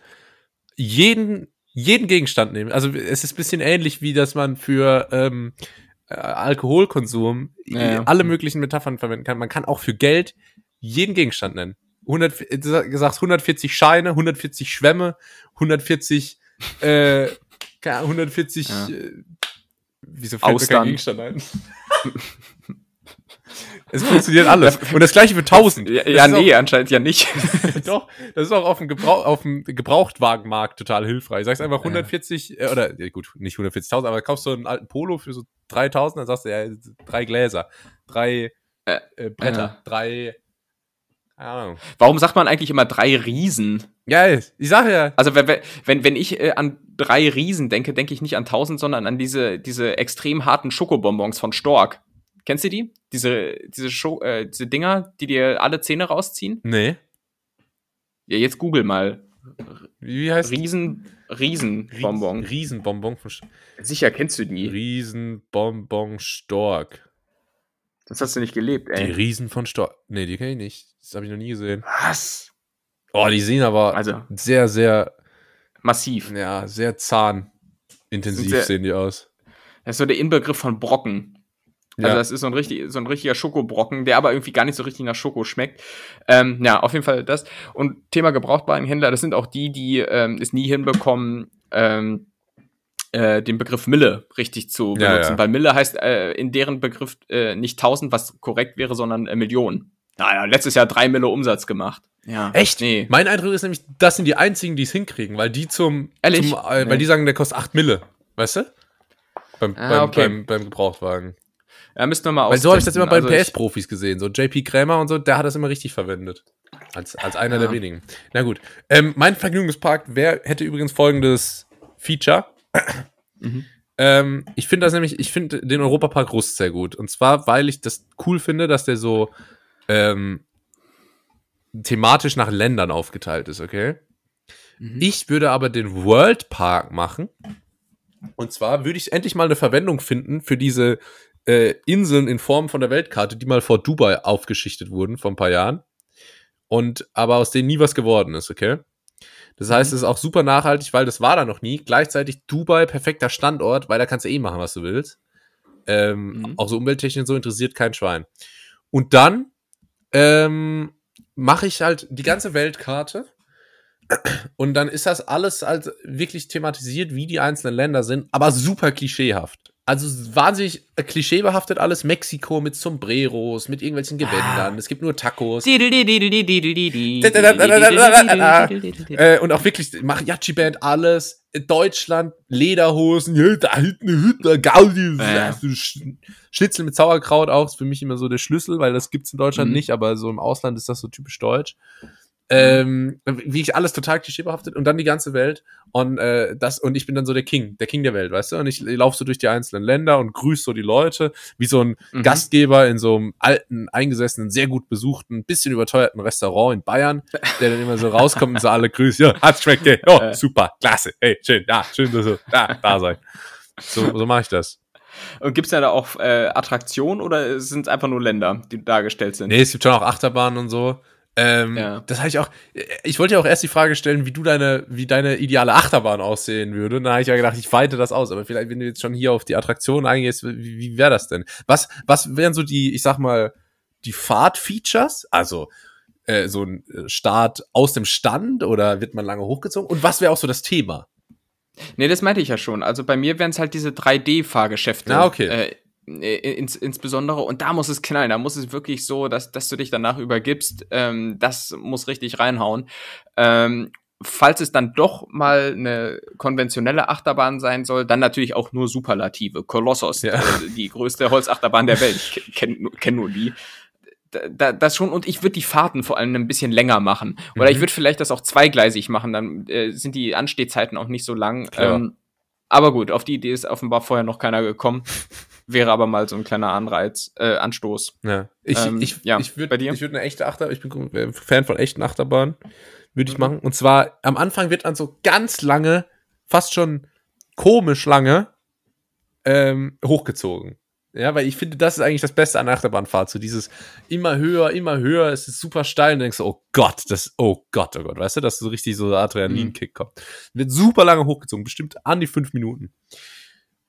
jeden, jeden Gegenstand nimmt. Also es ist ein bisschen ähnlich, wie dass man für ähm, äh, Alkoholkonsum ja. alle möglichen Metaphern verwenden kann. Man kann auch für Geld jeden Gegenstand nennen. 100, du sagst 140 Scheine, 140 Schwämme, 140, äh, keine Ahnung, 140, Ja. äh, wieso fällt mir Austern. kein Gegenstand ein? [laughs] es funktioniert alles. Und das gleiche für 1000. Ja, ja nee, anscheinend ja nicht. Auch, [laughs] doch, das ist auch auf dem, Gebrauch, auf dem Gebrauchtwagenmarkt total hilfreich. Sagst einfach 140, äh, oder ja, gut, nicht 140.000, aber kaufst du einen alten Polo für so 3000, dann sagst du ja, drei Gläser, drei Äh, äh, Bretter, drei, keine Ahnung. Warum sagt man eigentlich immer drei Riesen? Ja, ich sag ja, Also wenn, wenn, wenn ich äh, an drei Riesen denke, denke ich nicht an 1000, sondern an diese, diese extrem harten Schokobonbons von Stork. Kennst du die? Diese, diese, Scho äh, diese Dinger, die dir alle Zähne rausziehen? nee. Ja, jetzt google mal. Wie heißt Riesen, Riesenbonbon. Riesen, Riesenbonbon von Sch- Sicher kennst du die. Riesenbonbon Stork. Das hast du nicht gelebt, Die ey. Riesen von Stork. Nee, die kenne ich nicht. Das habe ich noch nie gesehen. Was? Oh, die sehen aber Also- sehr, sehr, Massiv. ja, sehr zahnintensiv Sehr- sehen die aus. Das ist so der Inbegriff von Brocken. Also Ja. das ist so ein, richtig, so ein richtiger Schokobrocken, der aber irgendwie gar nicht so richtig nach Schoko schmeckt. Ähm, ja, auf jeden Fall das. Und Thema Gebrauchtwarenhändler, das sind auch die, die ähm, es nie hinbekommen, ähm, äh, den Begriff Mille richtig zu Ja, benutzen. ja. Weil Mille heißt äh, in deren Begriff äh, nicht 1000, was korrekt wäre, sondern äh, Millionen. Naja, letztes Jahr drei Mille Umsatz gemacht. Ja. Echt? Nee. Mein Eindruck ist nämlich, das sind die einzigen, die es hinkriegen, weil die zum, Ehrlich? zum äh, Nee. weil die sagen, der kostet 8 Mille, weißt du? Beim, Ah, beim, okay. beim, beim Gebrauchtwagen. Ja, müssten wir mal Weil so habe ich das immer bei den Also PS-Profis gesehen. So JP Krämer und so, der hat das immer richtig verwendet. Als, als einer Ja. der wenigen. Na gut. Ähm, mein Vergnügungspark wär, hätte übrigens folgendes Feature. [coughs] Mhm. Ähm, ich finde das nämlich, ich finde den Europapark Rust sehr gut. Und zwar, weil ich das cool finde, dass der so ähm, thematisch nach Ländern aufgeteilt ist, okay? Mhm. Ich würde aber den World Park machen. Und zwar würde ich endlich mal eine Verwendung finden für diese äh, Inseln in Form von der Weltkarte, die mal vor Dubai aufgeschichtet wurden vor ein paar Jahren. Und aber aus denen nie was geworden ist, okay? Das heißt, es ist auch super nachhaltig, weil das war da noch nie. Gleichzeitig Dubai, perfekter Standort, weil da kannst du eh machen, was du willst. Ähm, Mhm. Auch so umwelttechnisch so interessiert kein Schwein. Und dann ähm, mache ich halt die ganze Weltkarte und dann ist das alles halt wirklich thematisiert, wie die einzelnen Länder sind, aber super klischeehaft. Also wahnsinnig äh, klischeebehaftet alles. Mexiko mit Sombreros, mit irgendwelchen Gewändern. Es gibt nur Tacos. Und auch wirklich Mariachi-Band, alles. Deutschland, Lederhosen, da hinten Gaudi, Ja. so Sch- Schnitzel mit Sauerkraut auch, ist für mich immer so der Schlüssel, weil das gibt's in Deutschland Mhm. nicht, aber so im Ausland ist das so typisch deutsch. Ähm, wie ich alles total klischeebehaftet und dann die ganze Welt und äh, das und ich bin dann so der King, der King der Welt, weißt du? Und ich laufe so durch die einzelnen Länder und grüße so die Leute, wie so ein Mhm. Gastgeber in so einem alten, eingesessenen, sehr gut besuchten, bisschen überteuerten Restaurant in Bayern, der dann immer so rauskommt und so alle grüßt, ja, hat schmeckt, ey. oh, Äh. super, klasse, hey, schön, ja, schön, dass du da, da sein. So, so mache ich das. Und gibt's ja da auch äh, Attraktionen oder sind es einfach nur Länder, die dargestellt sind? Nee, es gibt schon auch Achterbahnen und so. Ähm, Ja. Das hatte ich auch. Ich wollte ja auch erst die Frage stellen, wie du deine, wie deine ideale Achterbahn aussehen würde. Und da habe ich ja gedacht, ich weite das aus. Aber vielleicht, wenn du jetzt schon hier auf die Attraktion eingehst, wie, wie wäre das denn? Was, was wären so die, ich sag mal, die Fahrtfeatures? Also äh, so ein äh, Start aus dem Stand oder wird man lange hochgezogen? Und was wäre auch so das Thema? Nee, das meinte ich ja schon. Also bei mir wären es halt diese 3D-Fahrgeschäfte. Ah, okay. Äh, ins, insbesondere, und da muss es knallen, da muss es wirklich so, dass, dass du dich danach übergibst, ähm, das muss richtig reinhauen. Ähm, falls es dann doch mal eine konventionelle Achterbahn sein soll, dann natürlich auch nur Superlative. Kolossos, Ja. äh, die größte Holzachterbahn der Welt. Ich kenne kenn nur die. Da, da, das schon, und ich würde die Fahrten vor allem ein bisschen länger machen. Oder Mhm. ich würde vielleicht das auch zweigleisig machen, dann äh, sind die Anstehzeiten auch nicht so lang. Ähm, aber gut, auf die Idee ist offenbar vorher noch keiner gekommen. Wäre aber mal so ein kleiner Anreiz, äh, Anstoß. Ja. Ich, Ähm, ich, ja, ich würde würd eine echte Achterbahn, ich bin äh, Fan von echten Achterbahnen, würde Mhm. ich machen. Und zwar am Anfang wird dann so ganz lange, fast schon komisch lange, ähm, hochgezogen. Ja, weil ich finde, das ist eigentlich das Beste an der Achterbahnfahrt. So dieses immer höher, immer höher, es ist super steil und du denkst oh Gott, das, oh Gott, oh Gott, weißt du, dass so richtig so Adrenalinkick kommt. Wird super lange hochgezogen, bestimmt an die fünf Minuten.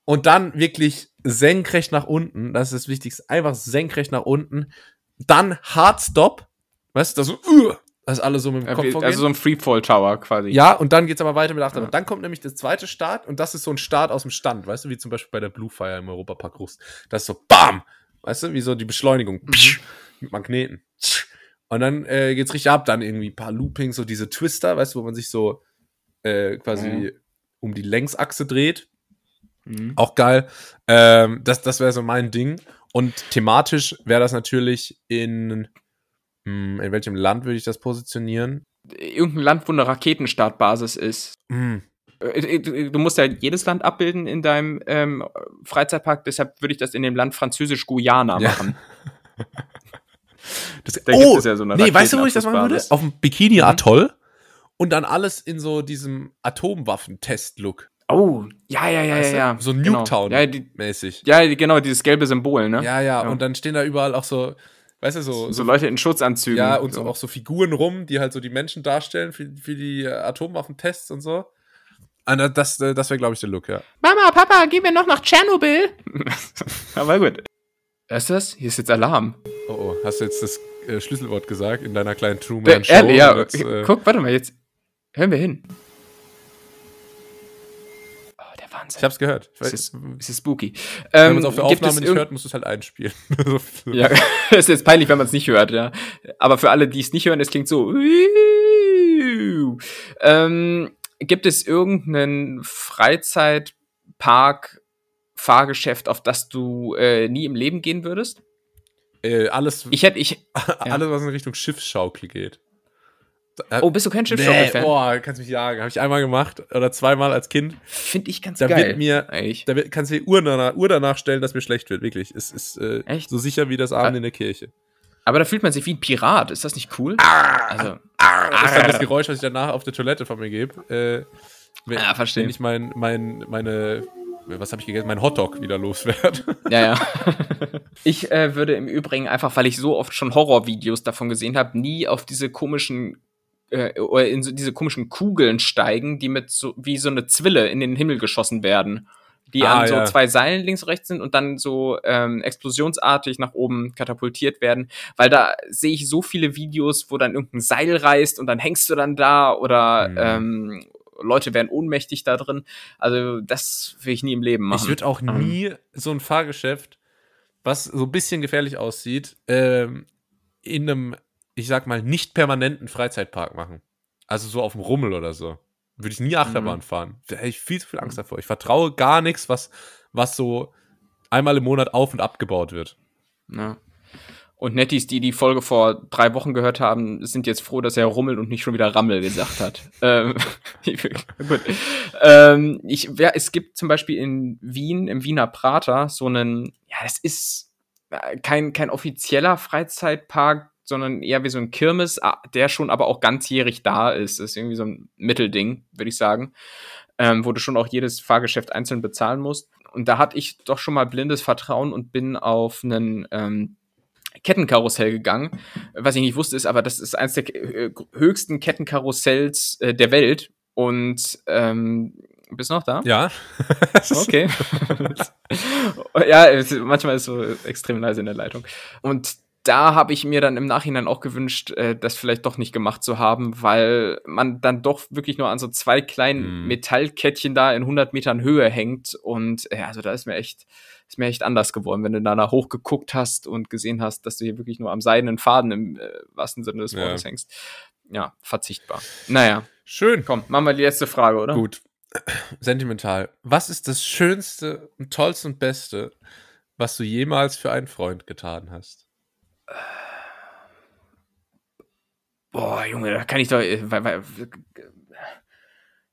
Und dann wirklich senkrecht nach unten, das ist das Wichtigste, einfach senkrecht nach unten. Dann Hard Stop, weißt du, das so, uh, dass alle so mit dem Kopf vorgehen. also so ein Freefall Tower quasi. Ja, und dann geht's aber weiter mit der Achterbahn. Ja. Dann kommt nämlich der zweite Start und das ist so ein Start aus dem Stand, weißt du, wie zum Beispiel bei der Blue Fire im Europapark Rust. Das ist so BAM! Weißt du, wie so die Beschleunigung. Psch, Mit Magneten. Und dann äh, geht's richtig ab, dann irgendwie ein paar Loopings, so diese Twister, weißt du, wo man sich so äh, quasi Mhm. um die Längsachse dreht. Mhm. Auch geil. Ähm, das das wäre so mein Ding. Und thematisch wäre das natürlich in, hm, in welchem Land würde ich das positionieren? Irgendein Land, wo eine Raketenstartbasis ist. Hm, Äh, äh, Du musst ja jedes Land abbilden in deinem ähm, Freizeitpark, deshalb würde ich das in dem Land Französisch-Guyana Ja. machen. [laughs] Das, Da es ja so eine nee, weißt du, wo ich das machen würde? Auf dem Bikini-Atoll und dann alles in so diesem Atomwaffentest-Look Oh, ja, ja, ja, Weißt ja, du? ja. So Genau. Nuketown. Ja, die, mäßig. ja, genau, dieses gelbe Symbol, ne? Ja, ja, Ja. und dann stehen da überall auch so, weißt du, so, So Leute in Schutzanzügen. ja, und so auch so Figuren rum, die halt so die Menschen darstellen für, für die äh, Atomwaffentests und so. Und äh, das, äh, das wäre, glaube ich, der Look, ja. Mama, Papa, gehen wir noch nach Tschernobyl? [laughs] Aber gut. Was ist das? Hier ist jetzt Alarm. Oh, oh, hast du jetzt das äh, Schlüsselwort gesagt in deiner kleinen Truman-Show? ja, jetzt, äh, guck, warte mal, jetzt hören wir hin. Oh, der Wahnsinn. ich hab's gehört. Ich es, weiß, ist, es ist spooky. wenn Ähm, man es auf der Aufnahme es nicht hört, musst du es halt einspielen. [laughs] Ja, [laughs] ist jetzt peinlich, wenn man es nicht hört, ja. Aber für alle, die es nicht hören, es klingt so. Ähm, gibt es irgendeinen Freizeitpark, Fahrgeschäft, auf das du äh, nie im Leben gehen würdest? äh, alles, Ich hätte, ich. [laughs] alles, was in Richtung Schiffsschaukel geht. Äh, Oh, bist du kein nee, Schiffsschaukel-Fan? boah, kannst mich jagen. Habe ich einmal gemacht oder zweimal als Kind. Finde ich ganz Da geil. wird mir, eigentlich. da wird, kannst du die Uhr danach, Uhr danach stellen, dass mir schlecht wird. Wirklich. Es ist äh, Echt? so sicher wie das Abend Ah. in der Kirche. Aber da fühlt man sich wie ein Pirat. Ist das nicht cool? Ah. Also, Das ist dann das Geräusch, was ich danach auf der Toilette von mir gebe. Äh, wenn, Ah, verstehe. wenn ich mein, mein, meine, was habe ich gegessen? Mein Hotdog wieder loswerde. [laughs] Ja, ja. ich äh, würde im Übrigen einfach, weil ich so oft schon Horrorvideos davon gesehen habe, nie auf diese komischen äh, oder in so diese komischen Kugeln steigen, die mit so wie so eine Zwille in den Himmel geschossen werden. Die Ah, an so ja. zwei Seilen links und rechts sind und dann so ähm, explosionsartig nach oben katapultiert werden. Weil da sehe ich so viele Videos, wo dann irgendein Seil reißt und dann hängst du dann da oder Mhm. ähm, Leute werden ohnmächtig da drin. Also das will ich nie im Leben machen. Ich würde auch Ähm. nie so ein Fahrgeschäft, was so ein bisschen gefährlich aussieht, ähm, in einem, ich sag mal, nicht permanenten Freizeitpark machen. Also so auf dem Rummel oder so. Würde ich nie Achterbahn Mhm. fahren. Da hätte ich viel zu viel Angst davor. Ich vertraue gar nichts, was, was so einmal im Monat auf und abgebaut wird. Ja. Und Nettis, die die Folge vor drei Wochen gehört haben, sind jetzt froh, dass er Rummel und nicht schon wieder Rammel gesagt hat. [laughs] ähm, [laughs] gut. Ähm, ich, ja, es gibt zum Beispiel in Wien, im Wiener Prater, so einen, ja, das ist äh, kein, kein offizieller Freizeitpark, sondern eher wie so ein Kirmes, ah, der schon aber auch ganzjährig da ist. Das ist irgendwie so ein Mittelding, würde ich sagen. Ähm, wo du schon auch jedes Fahrgeschäft einzeln bezahlen musst. Und da hatte ich doch schon mal blindes Vertrauen und bin auf einen ähm, Kettenkarussell gegangen. Was ich nicht wusste, ist aber, das ist eines der äh, höchsten Kettenkarussells äh, der Welt. Und ähm, bist du noch da? Ja. [laughs] Okay. [laughs] ja, es, manchmal ist so extrem leise in der Leitung. Und da habe ich mir dann im Nachhinein auch gewünscht, äh, das vielleicht doch nicht gemacht zu haben, weil man dann doch wirklich nur an so zwei kleinen Mhm. Metallkettchen da in 100 Metern Höhe hängt. Und ja, also da ist mir echt, ist mir echt anders geworden, wenn du da, da hochgeguckt hast und gesehen hast, dass du hier wirklich nur am seidenen Faden im äh, wahrsten Sinne des Ja. Wortes hängst. Ja, verzichtbar. Naja, Schön. komm, machen wir die letzte Frage, oder? Gut. Sentimental. Was ist das Schönste und Tollste und Beste, was du jemals für einen Freund getan hast? Boah, Junge, da kann ich doch. äh,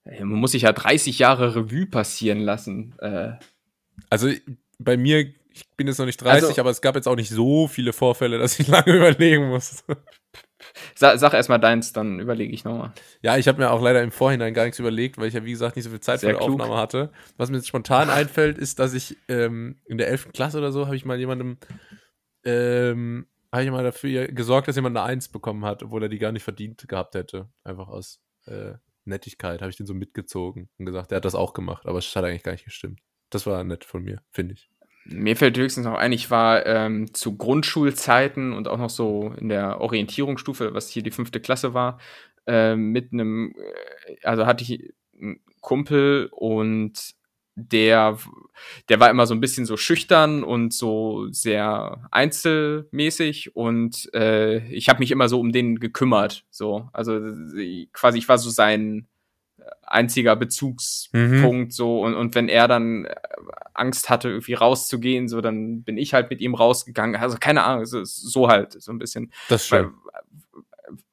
äh, man muss sich ja 30 Jahre Revue passieren lassen. Äh, Also bei mir, ich bin jetzt noch nicht 30, Also- aber es gab jetzt auch nicht so viele Vorfälle, dass ich [laughs] lange überlegen muss. sag sag erst mal deins, dann überlege ich nochmal. Ja, ich habe mir auch leider im Vorhinein gar nichts überlegt, weil ich ja, wie gesagt, nicht so viel Zeit Sehr für die. Aufnahme hatte. Was mir jetzt spontan [laughs] einfällt, ist, dass ich ähm, in der 11. Klasse oder so, habe ich mal jemandem, ähm, habe ich mal dafür gesorgt, dass jemand eine Eins bekommen hat, obwohl er die gar nicht verdient gehabt hätte. Einfach aus äh, Nettigkeit habe ich den so mitgezogen und gesagt, er hat das auch gemacht, aber es hat eigentlich gar nicht gestimmt. Das war nett von mir, finde ich. Mir fällt höchstens noch ein, ich war ähm, zu Grundschulzeiten und auch noch so in der Orientierungsstufe, was hier die fünfte Klasse war, ähm, mit einem, äh, also hatte ich einen Kumpel und der, der war immer so ein bisschen so schüchtern und so sehr einzelmäßig und äh, ich habe mich immer so um den gekümmert. So, also quasi ich war so sein einziger Bezugspunkt so und, und wenn er dann Angst hatte, irgendwie rauszugehen, so dann bin ich halt mit ihm rausgegangen. Also keine Ahnung, so, so halt so ein bisschen. Das ist Weil.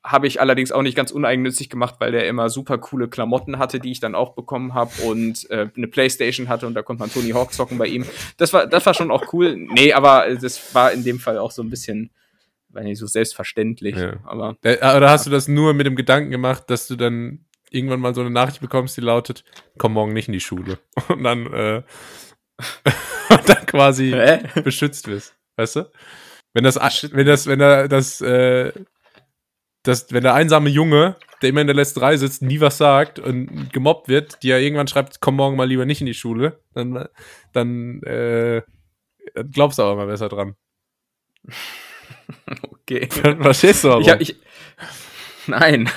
Habe ich allerdings auch nicht ganz uneigennützig gemacht, weil der immer super coole Klamotten hatte, die ich dann auch bekommen habe und äh, eine Playstation hatte und da konnte man Tony Hawk zocken bei ihm. Das war, das war schon auch cool. Nee, aber das war in dem Fall auch so ein bisschen, weiß nicht, so selbstverständlich. Ja. Aber Äh, Oder hast du das nur mit dem Gedanken gemacht, dass du dann irgendwann mal so eine Nachricht bekommst, die lautet, komm morgen nicht in die Schule. [laughs] Und dann, äh, [laughs] und dann quasi Hä? beschützt wirst. Weißt du? Wenn das, wenn das, wenn das, äh, das, wenn der einsame Junge, der immer in der letzten Reihe sitzt, nie was sagt und gemobbt wird, die ja irgendwann schreibt, komm morgen mal lieber nicht in die Schule, dann, dann, äh, glaubst du aber mal besser dran. [laughs] okay. [laughs] Verstehst du aber? Ich hab, ich, nein.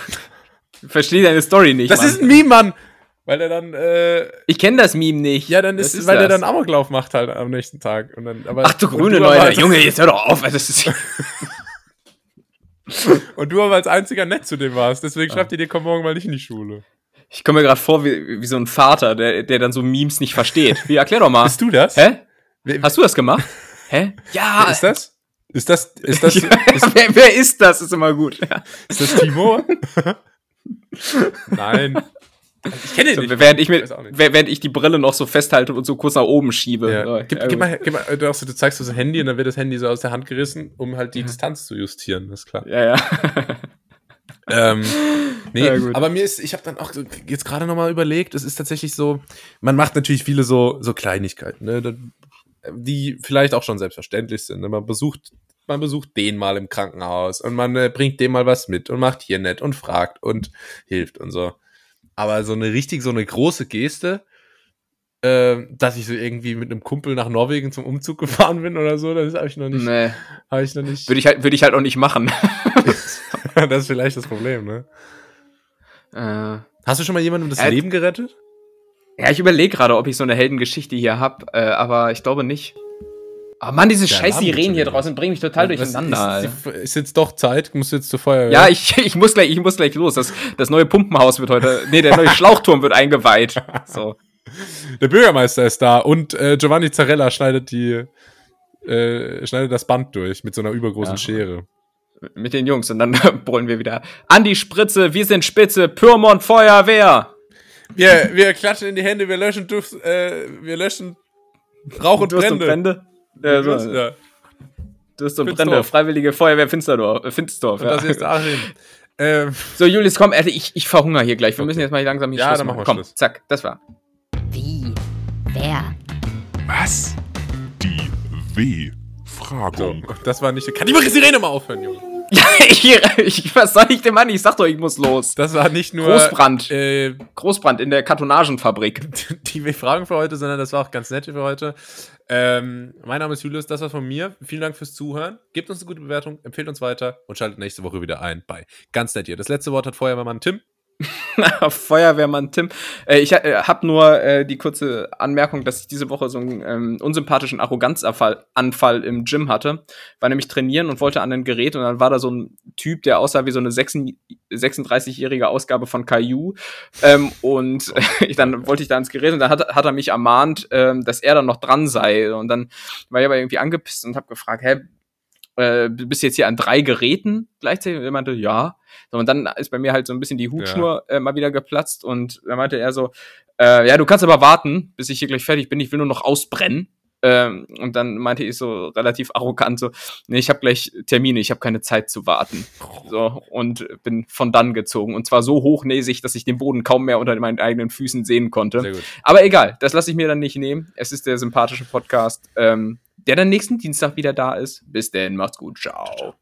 Ich verstehe deine Story nicht. das Mann. ist ein Meme, Mann! Weil er dann, äh, Ich kenne das Meme nicht. Ja, dann Was ist, weil das? er dann Amoklauf macht halt am nächsten Tag. Und dann, aber, Ach du grüne Leute, Junge, jetzt hör doch auf. Das ist, [laughs] [laughs] Und du aber als einziger nett zu dem warst. Deswegen schreibt ihr dir, komm morgen mal nicht in die Schule. ich komme mir gerade vor wie, wie so ein Vater, der, der dann so Memes nicht versteht. Wie, erklär doch mal. Bist du das? Hä? Wer, Hast du das gemacht? Hä? Ja. ist das? Ist das, ist das, [laughs] ist, wer, wer ist das? Ist immer gut. Ja. ist das Timo? [laughs] Nein. Ich kenne So, ihn nicht. während, ich mir, während ich die Brille noch so festhalte und so kurz nach oben schiebe. Ja. So, Gib, ja, gib, gut. mal, gib mal, du, so, du zeigst so das Handy und dann wird das Handy so aus der Hand gerissen, um halt die Distanz zu justieren, das ist klar. Ja, ja. [laughs] Ähm, nee, Ja, aber mir ist, ich habe dann auch jetzt gerade noch mal überlegt, es ist tatsächlich so, man macht natürlich viele so, so Kleinigkeiten, ne, die vielleicht auch schon selbstverständlich sind. ne? Man besucht, man besucht den mal im Krankenhaus und man äh, bringt dem mal was mit und macht hier nett und fragt und hilft und so. Aber so eine richtig, so eine große Geste, äh, dass ich so irgendwie mit einem Kumpel nach Norwegen zum Umzug [laughs] gefahren bin oder so, das habe ich noch nicht, Nee, habe ich noch nicht. würde ich halt, würde ich halt auch nicht machen. [laughs] [laughs] das ist vielleicht das Problem, ne? äh, Hast du schon mal jemandem das Äh, Leben gerettet? Ja, ich überlege gerade, ob ich so eine Heldengeschichte hier hab, äh, aber ich glaube nicht. Oh Mann, diese scheiß Sirenen hier draußen bringen mich total durcheinander. Ist, ist jetzt doch Zeit, musst du jetzt zur Feuerwehr. ja, ich, [laughs] ich muss gleich, ich muss gleich los. Das, das neue Pumpenhaus wird heute, nee, der neue [laughs] Schlauchturm wird eingeweiht. So. Der Bürgermeister ist da und äh, Giovanni Zarella schneidet die, äh, schneidet das Band durch mit so einer übergroßen Ja. Schere. Mit den Jungs und dann [laughs] brüllen wir wieder. An die Spritze, wir sind Spitze, Pyrmont Feuerwehr. Wir, wir klatschen in die Hände, wir löschen Duft, äh, wir löschen Rauch und Durst Brände. und Brände. Ja, so, ja. Durst und Finsterdorf. Brände. Freiwillige Feuerwehr Finsterdorf. Äh, Finsterdorf ja. das ist [laughs] Achim. ähm, So, Julius, komm, Alter, ich, ich verhungere hier gleich. Wir Okay. müssen jetzt mal langsam hier Ja, Schluss dann machen. wir Komm, Schluss. zack, das war. Wie? Wer? Was? Die so, W-Fragung. das war nicht. Kann die Sirene mal aufhören, Junge? Ja, ich, ich, was soll ich denn machen? Ich sag doch, ich muss los. Das war nicht nur. Großbrand. Äh, Großbrand in der Kartonagenfabrik. [laughs] die Fragen für heute, sondern das war auch ganz nett für heute. Ähm, mein Name ist Julius, das war's von mir. Vielen Dank fürs Zuhören. Gebt uns eine gute Bewertung, empfehlt uns weiter und schaltet nächste Woche wieder ein bei Ganz nett hier. Das letzte Wort hat Feuerwehrmann Tim. [laughs] Feuerwehrmann Tim. Äh, ich äh, habe nur äh, die kurze Anmerkung, dass ich diese Woche so einen ähm, unsympathischen Arroganzanfall Anfall im Gym hatte. War nämlich trainieren und wollte an ein Gerät und dann war da so ein Typ, der aussah wie so eine 6 36-jährige Ausgabe von Caillou. Ähm, und [laughs] ich, dann wollte ich da ins Gerät und dann hat, hat er mich ermahnt, ähm, dass er dann noch dran sei. Und dann war ich aber irgendwie angepisst und habe gefragt, hä, äh, bist jetzt hier an drei Geräten gleichzeitig? Und er meinte, ja. So, und dann ist bei mir halt so ein bisschen die Hutschnur äh, mal wieder geplatzt und dann meinte er so, äh, ja, du kannst aber warten, bis ich hier gleich fertig bin, ich will nur noch ausbrennen. Ähm, und dann meinte ich so relativ arrogant so, nee, ich habe gleich Termine, ich habe keine Zeit zu warten. So, und bin von dann gezogen. Und zwar so hochnäsig, dass ich den Boden kaum mehr unter meinen eigenen Füßen sehen konnte. Aber egal, das lasse ich mir dann nicht nehmen. Es ist der sympathische Podcast, ähm, der dann nächsten Dienstag wieder da ist. Bis denn, macht's gut, ciao.